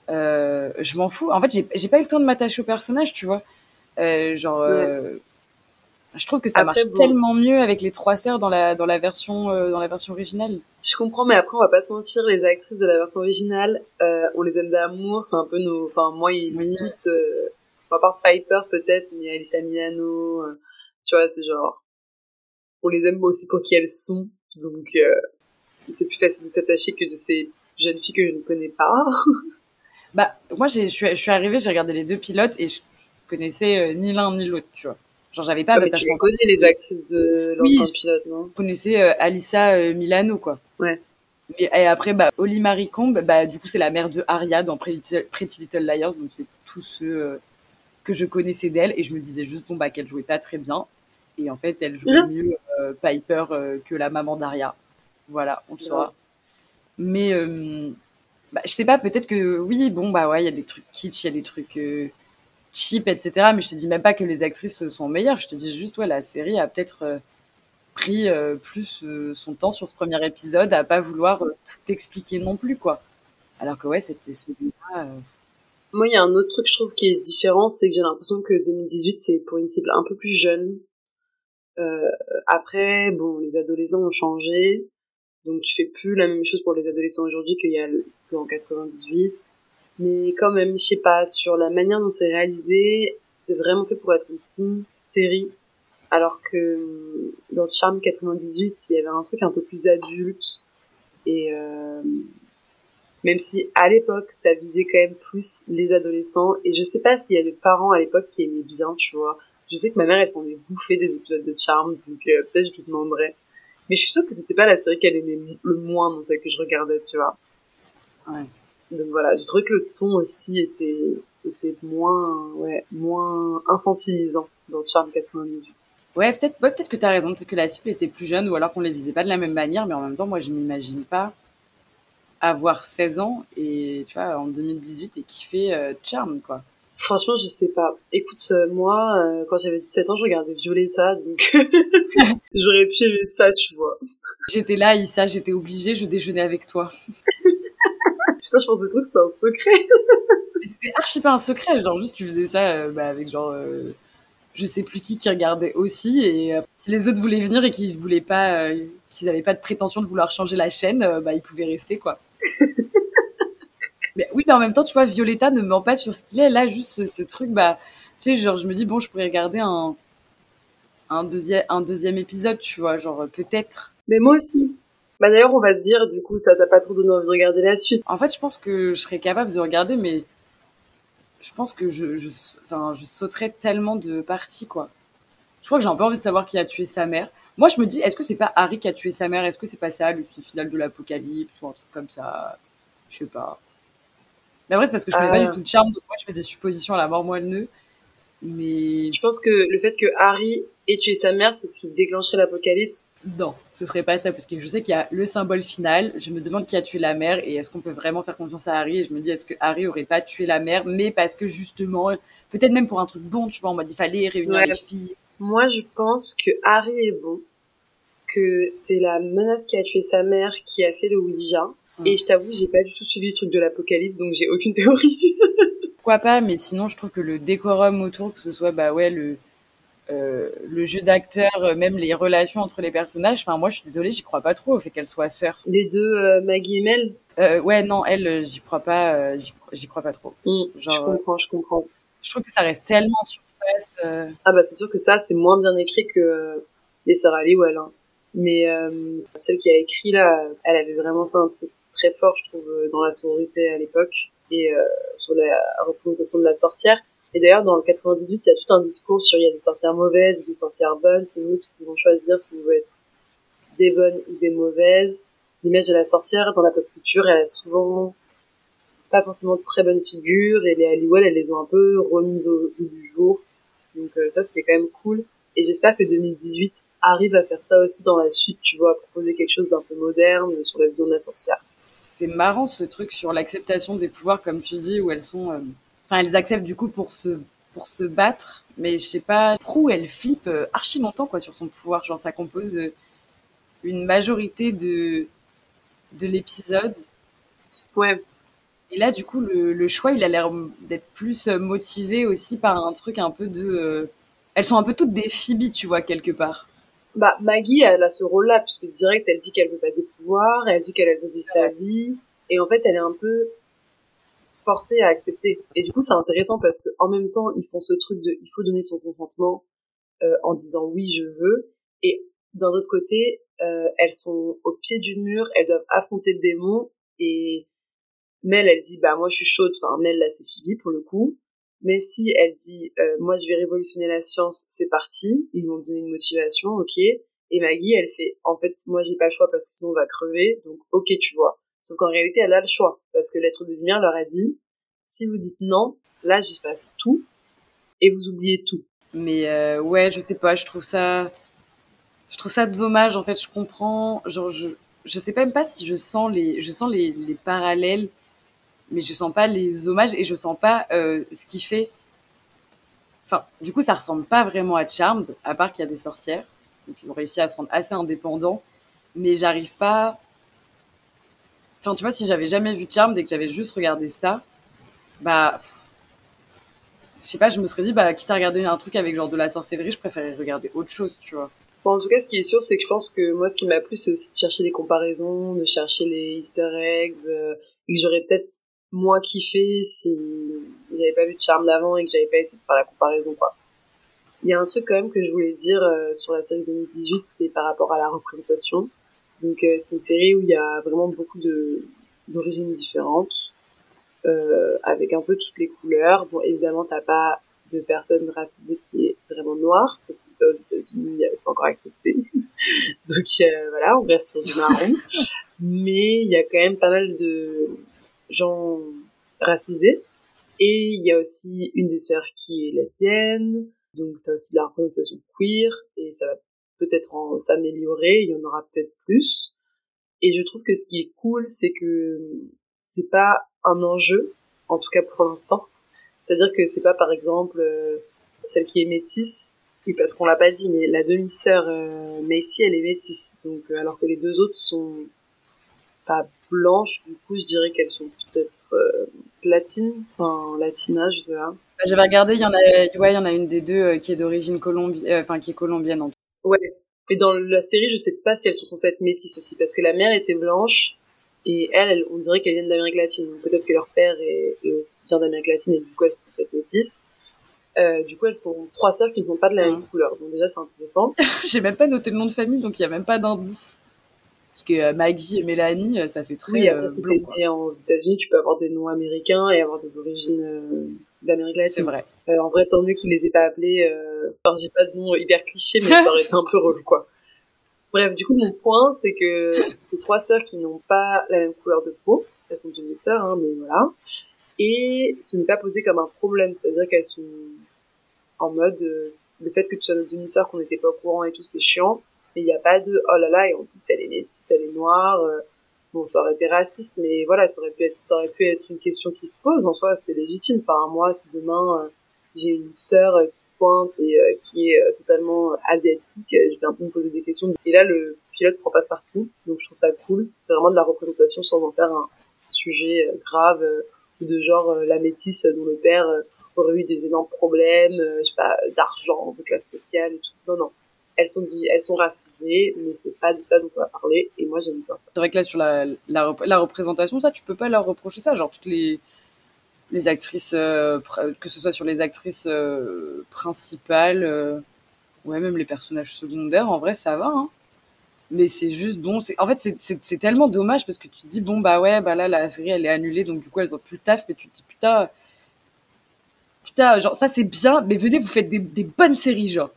euh, je m'en fous. En fait j'ai pas eu le temps de m'attacher au personnage tu vois. Euh, genre euh, je trouve que ça Après, marche bon. tellement mieux avec les trois sœurs dans la dans la version dans la version originale. Je comprends, mais après, on va pas se mentir, les actrices de la version originale, on les aime d'amour, c'est un peu nos... Enfin, moi, ils. Euh... À part Piper, peut-être, mais Alyssa Milano, tu vois, c'est genre... On les aime aussi pour qui elles sont, donc euh, c'est plus facile de s'attacher que de ces jeunes filles que je ne connais pas. Bah, moi, je suis, je suis arrivée, j'ai regardé les deux pilotes et je connaissais euh, ni l'un ni l'autre, tu vois. Genre, j'avais pas Ah, mais tu les connais, les actrices de Oui. l'ancien pilote, non? Je connaissais euh, Alissa euh, Milano, quoi. Ouais. Mais, et après, bah, Holly Marie Combe, bah, du coup, c'est la mère de Aria dans Pretty, Pretty Little Liars, donc c'est tous ceux euh, que je connaissais d'elle et je me disais juste, bon, bah, qu'elle jouait pas très bien. Et en fait, elle jouait Mhm. mieux Piper que la maman d'Aria. Voilà, on le saura. Mais euh, bah, je sais pas, peut-être que oui, bon, bah ouais, il y a des trucs kitsch, il y a des trucs euh, cheap, etc. Mais je te dis même pas que les actrices sont meilleures. Je te dis juste, ouais, la série a peut-être euh, pris euh, plus euh, son temps sur ce premier épisode à pas vouloir euh, tout expliquer non plus, quoi. Alors que ouais, c'était celui-là. euh, Moi, il y a un autre truc, je trouve, qui est différent, c'est que j'ai l'impression que 2018, c'est pour une cible un peu plus jeune. Euh, après, bon, les adolescents ont changé, donc tu fais plus la même chose pour les adolescents aujourd'hui qu'il y a qu'en 98. Mais quand même, je sais pas, sur la manière dont c'est réalisé, c'est vraiment fait pour être une teen série. Alors que euh, dans Charm 98, il y avait un truc un peu plus adulte. Et euh, même si à l'époque ça visait quand même plus les adolescents et je sais pas s'il y a des parents à l'époque qui aimaient bien tu vois je sais que ma mère elle s'en est bouffée des épisodes de Charmed donc euh, peut-être je lui demanderai mais je suis sûre que c'était pas la série qu'elle aimait le moins dans celle que je regardais tu vois Ouais. donc voilà j'ai trouvé que le ton aussi était était moins ouais moins infantilisant dans Charmed 98 Ouais, peut-être ouais, que tu as raison, peut-être que la cible était plus jeune ou alors qu'on les visait pas de la même manière, mais en même temps, moi, je m'imagine pas avoir 16 ans et tu vois, en 2018 et kiffer euh, Charm, quoi. Franchement, je sais pas. Écoute, euh, moi, euh, quand j'avais 17 ans, je regardais Violetta, donc j'aurais pu aimer ça, tu vois. J'étais là, Issa, j'étais obligée, je déjeunais avec toi. Putain, je pensais trop que c'était un secret. Mais C'était archi pas un secret, genre juste tu faisais ça euh, bah, avec genre, euh, je sais plus qui qui regardait aussi. Et si les autres voulaient venir et qu'ils voulaient pas, qu'ils n'avaient pas de prétention de vouloir changer la chaîne, bah ils pouvaient rester quoi. Mais oui, mais en même temps, tu vois, Violetta ne ment pas sur ce qu'il est. Là, juste ce, ce, truc, bah, tu sais, genre, je me dis bon, je pourrais regarder un un deuxième un deuxième épisode, tu vois, genre peut-être. Mais moi aussi. Bah d'ailleurs, on va se dire, du coup, ça t'a pas trop donné envie de regarder la suite. En fait, je pense que je serais capable de regarder, mais je pense que je, je, enfin, je sauterais tellement de parties, quoi. Je crois que j'ai un peu envie de savoir qui a tué sa mère. Moi, je me dis, est-ce que c'est pas Harry qui a tué sa mère? Est-ce que c'est pas ça, le final de l'apocalypse ou un truc comme ça? Je sais pas. Mais après, c'est parce que je connais pas du tout de charme, donc moi, je fais des suppositions à la mort moelle Mais je pense que le fait que Harry ait tué sa mère, c'est ce qui déclencherait l'apocalypse. Non, ce serait pas ça, parce que je sais qu'il y a le symbole final. Je me demande qui a tué la mère et est-ce qu'on peut vraiment faire confiance à Harry? Et je me dis, est-ce que Harry aurait pas tué la mère, mais parce que justement, peut-être même pour un truc bon, tu vois, on m'a dit fallait réunir ouais. les filles. Moi, je pense que Harry est bon, que c'est la menace qui a tué sa mère qui a fait le Ouija. Mmh. Et je t'avoue, j'ai pas du tout suivi le truc de l'apocalypse, donc j'ai aucune théorie. Pourquoi pas, mais sinon, je trouve que le décorum autour, que ce soit, bah ouais, le, euh, le jeu d'acteur, euh, même les relations entre les personnages. Enfin, moi, je suis désolée, j'y crois pas trop au fait qu'elles soient sœurs. Les deux, euh, Maggie et Mel? Euh, ouais, non, elle, j'y crois pas, j'y crois pas trop. Mmh, Genre, je comprends, je comprends. Je trouve que ça reste tellement sur euh... Ah bah c'est sûr que ça c'est moins bien écrit que les sœurs Halliwell. Hein. Mais euh, celle qui a écrit là, elle avait vraiment fait un truc très fort je trouve dans la sororité à l'époque et euh, sur la représentation de la sorcière. Et d'ailleurs dans le 98 il y a tout un discours sur il y a des sorcières mauvaises et des sorcières bonnes. C'est nous qui pouvons choisir si on veut être des bonnes ou des mauvaises. L'image de la sorcière dans la pop culture elle a souvent pas forcément de très bonne figure et les Halliwell elles les ont un peu remises au bout du jour donc euh, ça, c'était quand même cool. Et j'espère que 2018 arrive à faire ça aussi dans la suite, tu vois, à proposer quelque chose d'un peu moderne sur la vision de la sorcière. C'est marrant ce truc sur l'acceptation des pouvoirs, comme tu dis, où elles sont... Euh, enfin, elles acceptent du coup pour se, pour se battre, mais je sais pas, Prou, elle flippe euh, archi longtemps, quoi, sur son pouvoir. Genre, ça compose une majorité de, de l'épisode. Ouais. Et là, du coup, le, le choix, il a l'air d'être plus euh, motivé aussi par un truc un peu de. Euh... Elles sont un peu toutes des Phoebe, tu vois, quelque part. Bah, Maggie, elle a ce rôle-là, puisque direct, elle dit qu'elle veut pas des pouvoirs, elle dit qu'elle veut vivre sa vie, et en fait, elle est un peu forcée à accepter. Et du coup, c'est intéressant parce que en même temps, ils font ce truc de, il faut donner son consentement euh, en disant oui, je veux, et d'un autre côté, euh, elles sont au pied du mur, elles doivent affronter le démon, et Mel, elle dit, bah moi je suis chaude, enfin Mel là c'est Phoebe pour le coup. Mais si elle dit, euh, moi je vais révolutionner la science, c'est parti, ils vont donner une motivation, ok. Et Maggie, elle fait, en fait, moi j'ai pas le choix parce que sinon on va crever, donc ok tu vois. Sauf qu'en réalité, elle a le choix parce que l'être de lumière leur a dit, si vous dites non, là j'efface tout et vous oubliez tout. Mais euh, ouais, je sais pas, je trouve ça, je trouve ça dommage en fait. Je comprends, genre je, je sais même pas si je sens les, je sens les, les parallèles mais je sens pas les hommages et je sens pas euh, ce qui fait. Enfin, du coup, ça ressemble pas vraiment à Charmed, à part qu'il y a des sorcières. Donc, ils ont réussi à se rendre assez indépendants. Mais j'arrive pas. Enfin, tu vois, si j'avais jamais vu Charmed et que j'avais juste regardé ça, bah. Je sais pas, je me serais dit, bah, quitte à regarder un truc avec genre de la sorcellerie, je préférerais regarder autre chose, tu vois. Bon, en tout cas, ce qui est sûr, c'est que je pense que moi, ce qui m'a plu, c'est aussi de chercher des comparaisons, de chercher les easter eggs, euh, et que j'aurais peut-être moins kiffé si j'avais pas vu de charme d'avant et que j'avais pas essayé de faire la comparaison quoi. Il y a un truc quand même que je voulais dire euh, sur la série 2018, c'est par rapport à la représentation. Donc euh, c'est une série où il y a vraiment beaucoup de d'origines différentes, euh, avec un peu toutes les couleurs. Bon évidemment t'as pas de personne racisée qui est vraiment noire, parce que ça aux États-Unis c'est pas encore accepté. Donc voilà, on reste sur du marron. Mais il y a quand même pas mal de gens racisés. Et il y a aussi une des sœurs qui est lesbienne, donc t'as aussi de la représentation queer, et ça va peut-être s'améliorer, il y en aura peut-être plus. Et je trouve que ce qui est cool, c'est que c'est pas un enjeu, en tout cas pour l'instant. C'est-à-dire que c'est pas par exemple euh, celle qui est métisse, oui parce qu'on l'a pas dit, mais la demi-sœur euh, Macy elle est métisse, donc euh, alors que les deux autres sont pas blanches, du coup je dirais qu'elles sont peut-être euh, latines, enfin latina, je sais pas. Bah, J'avais regardé, il y en a, ouais, il y en a une des deux euh, qui est d'origine colombienne, euh, enfin qui est colombienne en tout. Ouais. Mais dans la série, je sais pas si elles sont censées être métisses aussi, parce que la mère était blanche et elle, on dirait qu'elles viennent d'Amérique latine. Peut-être que leur père est, est aussi vient d'Amérique latine et du coup elles sont censées être métisses. Euh, du coup, elles sont trois sœurs qui ne sont pas de la même couleur. Donc déjà, c'est intéressant. J'ai même pas noté le nom de famille, donc il y a même pas d'indice. Parce que euh, Maggie et Mélanie, euh, ça fait très. Oui, après, euh, si t'es né aux États-Unis, tu peux avoir des noms américains et avoir des origines d'Amérique C'est latine. vrai. Euh, en vrai, tant mieux qu'ils les aient pas appelés. Enfin, j'ai pas de nom hyper cliché, mais ça aurait été un peu relou, quoi. Bref, du coup, mon point, c'est que ces trois sœurs qui n'ont pas la même couleur de peau, elles sont demi sœurs, hein, mais voilà. Et ce n'est pas posé comme un problème, c'est-à-dire qu'elles sont en mode euh, le fait que tu sois notre demi-sœur, qu'on n'était pas au courant et tout, c'est chiant. Il n'y a pas de oh là là, et en plus elle est métisse, elle est noire. euh, Bon, ça aurait été raciste, mais voilà, ça aurait pu être, ça aurait pu être une question qui se pose. En soi, c'est légitime. Enfin, moi, si demain euh, j'ai une sœur euh, qui se pointe et qui est totalement asiatique, je peu me poser des questions. Et là, le pilote prend pas ce parti, donc je trouve ça cool. C'est vraiment de la représentation sans en faire un sujet grave ou de genre la métisse dont le père aurait eu des énormes problèmes, je sais pas, d'argent, de classe sociale et tout. Non, non. Elles sont elles sont racisées, mais c'est pas de ça dont ça va parler. Et moi, j'aime bien ça. C'est vrai que là, sur la, la, rep- la représentation, ça, tu peux pas leur reprocher ça. Genre, toutes les, les actrices, euh, que ce soit sur les actrices euh, principales, euh, ouais, même les personnages secondaires, en vrai, ça va. Hein. Mais c'est juste, bon, c'est, en fait, c'est tellement dommage parce que tu te dis, bon, bah ouais, bah là, la série, elle est annulée, donc du coup, elles ont plus le taf, mais tu te dis, putain, putain, genre, ça, c'est bien, mais venez, vous faites des, des bonnes séries, genre.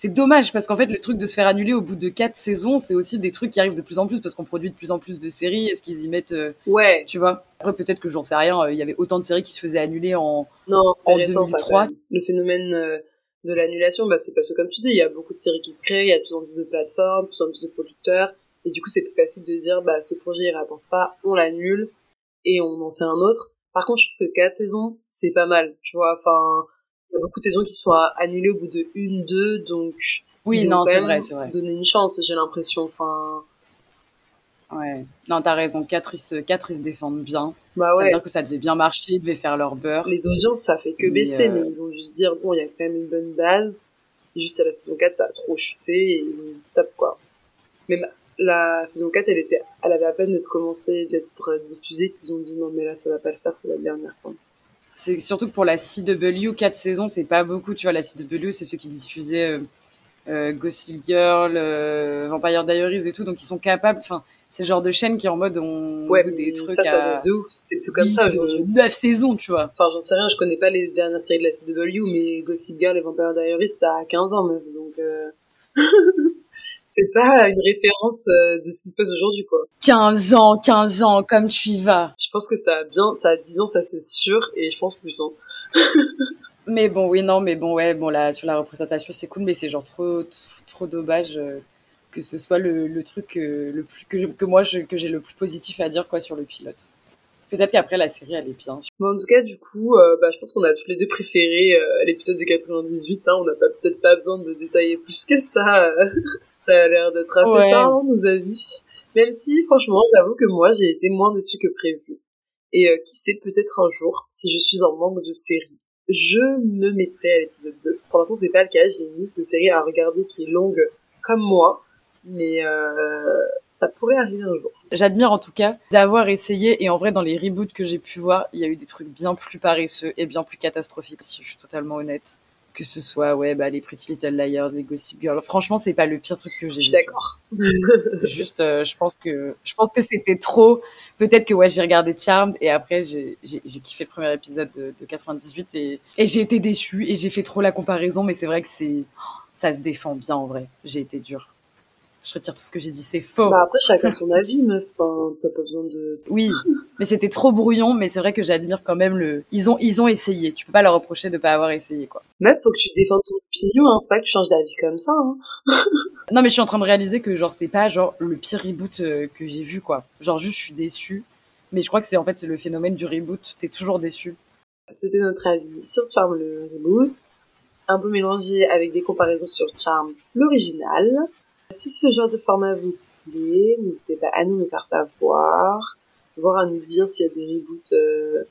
C'est dommage parce qu'en fait, le truc de se faire annuler au bout de quatre saisons, c'est aussi des trucs qui arrivent de plus en plus parce qu'on produit de plus en plus de séries. Est-ce qu'ils y mettent, euh, Ouais. tu vois? Après, peut-être que j'en sais rien. euh, Il y avait autant de séries qui se faisaient annuler en. Non, En récent, ça, 2003. quand même. Le phénomène euh, de l'annulation, bah, c'est parce que, comme tu dis, il y a beaucoup de séries qui se créent, il y a de plus en plus de plateformes, de plus en plus de producteurs, et du coup, c'est plus facile de dire, bah, ce projet, il rapporte pas, on l'annule, et on en fait un autre. Par contre, je trouve que quatre saisons, c'est pas mal, tu vois, enfin, il y a beaucoup de saisons qui sont annulées au bout de une, deux, donc, Oui, non, c'est vrai, c'est vrai. donné une chance, j'ai l'impression, enfin, Ouais. Non, t'as raison. Quatre, ils se, quatre, ils se défendent bien. bah Ça veut ouais. dire que ça devait bien marcher, ils devaient faire leur beurre. Les audiences, ça fait que Mais, baisser, euh, mais ils ont juste dire, bon, il y a quand même une bonne base. Et juste à la saison 4, ça a trop chuté et ils ont dit stop, quoi. Même la saison 4, elle était, elle avait à peine d'être commencée, d'être diffusée, qu'ils ont dit non, mais là, ça va pas le faire, c'est la dernière, quoi. C'est surtout que pour la CW, quatre saisons, c'est pas beaucoup. Tu vois, la CW, c'est ceux qui diffusaient euh, euh, Gossip Girl, euh, Vampire Diaries et tout. Donc, ils sont capables. Enfin, c'est le genre de chaîne qui est en mode on Ouais, des trucs ça, ça à de ouf, c'était plus comme ça aujourd'hui. neuf saisons, tu vois. Enfin, j'en sais rien, je connais pas les dernières séries de la CW, mais Gossip Girl et Vampire Diaries, ça a 15 ans, meuf, donc, euh... c'est pas une référence euh, de ce qui se passe aujourd'hui, quoi. 15 ans, 15 ans, comme tu y vas. Je pense que ça a bien, ça a 10 ans, ça c'est sûr, et je pense plus, hein. Mais bon, oui, non, mais bon, ouais, bon, là, sur la représentation, c'est cool, mais c'est genre trop, trop, dommage euh, que ce soit le, le truc euh, le plus, que, je- que moi, je- que j'ai le plus positif à dire, quoi, sur le pilote. Peut-être qu'après, la série, elle est bien. En tout cas, du coup, euh, bah, je pense qu'on a tous les deux préféré euh, l'épisode de 98. Hein, on n'a pas peut-être pas besoin de détailler plus que ça. ça a l'air d'être assez Ouais. parlant, nos avis. Même si, franchement, j'avoue que moi, j'ai été moins déçue que prévu. Et euh, qui sait, peut-être un jour, si je suis en manque de séries, je me mettrai à l'épisode 2. Pour l'instant, c'est pas le cas. J'ai une liste de séries à regarder qui est longue comme moi. Mais euh, ça pourrait arriver un jour. J'admire en tout cas d'avoir essayé, et en vrai, dans les reboots que j'ai pu voir, il y a eu des trucs bien plus paresseux et bien plus catastrophiques, si je suis totalement honnête. Que ce soit, ouais, bah, les Pretty Little Liars, les Gossip Girl. Franchement, c'est pas le pire truc que Je j'ai suis vu. d'accord. Juste, euh, je pense que je pense que c'était trop. Peut-être que ouais, j'ai regardé Charmed et après j'ai kiffé le premier épisode de, de 98 et et j'ai été déçue et j'ai fait trop la comparaison. Mais c'est vrai que c'est ça se défend bien en vrai. J'ai été dure. Je retire tout ce que j'ai dit, c'est faux. Bah après, chacun son avis, meuf. Enfin, t'as pas besoin de... Oui, mais c'était trop brouillon. Mais c'est vrai que j'admire quand même le. Ils ont ils ont essayé. Tu peux pas leur reprocher de pas avoir essayé quoi. Meuf, faut que tu défendes ton opinion, hein. Faut pas que tu changes d'avis comme ça, hein. Non mais je suis en train de réaliser que genre c'est pas genre le pire reboot euh, que j'ai vu quoi. Genre juste je suis déçue. Mais je crois que c'est en fait c'est le phénomène du reboot. T'es toujours déçu. C'était notre avis sur Charm le reboot. Un peu mélangé avec des comparaisons sur Charm l'original. Si ce genre de format vous plaît, n'hésitez pas à nous le faire savoir. Voire à nous dire s'il y a des reboots euh,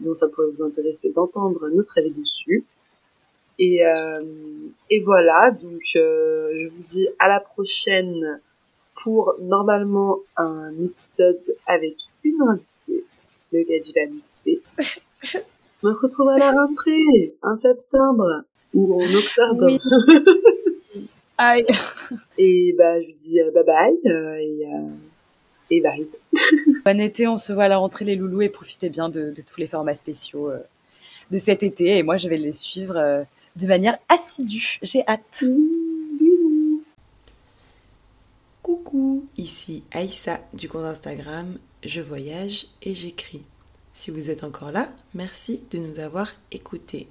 donc ça pourrait vous intéresser d'entendre notre avis dessus. Et, euh, et voilà, donc euh, je vous dis à la prochaine pour normalement un épisode avec une invitée, le gadget va invité. On se retrouve à la rentrée, en septembre ou en octobre. Aïe. Et bah je vous dis bye bye et, et bye. Bon été, on se voit à la rentrée les loulous et profitez bien de, de tous les formats spéciaux de cet été. Et moi je vais les suivre de manière assidue. J'ai hâte. Coucou, ici Aïssa du compte Instagram Je voyage et j'écris. Si vous êtes encore là, merci de nous avoir écoutés.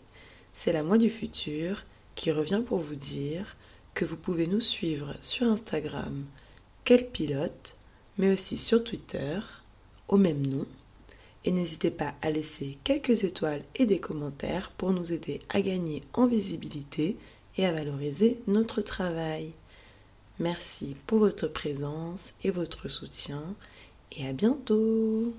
C'est la moi du futur qui revient pour vous dire que vous pouvez nous suivre sur Instagram, quel pilote, mais aussi sur Twitter, au même nom, et n'hésitez pas à laisser quelques étoiles et des commentaires pour nous aider à gagner en visibilité et à valoriser notre travail. Merci pour votre présence et votre soutien et à bientôt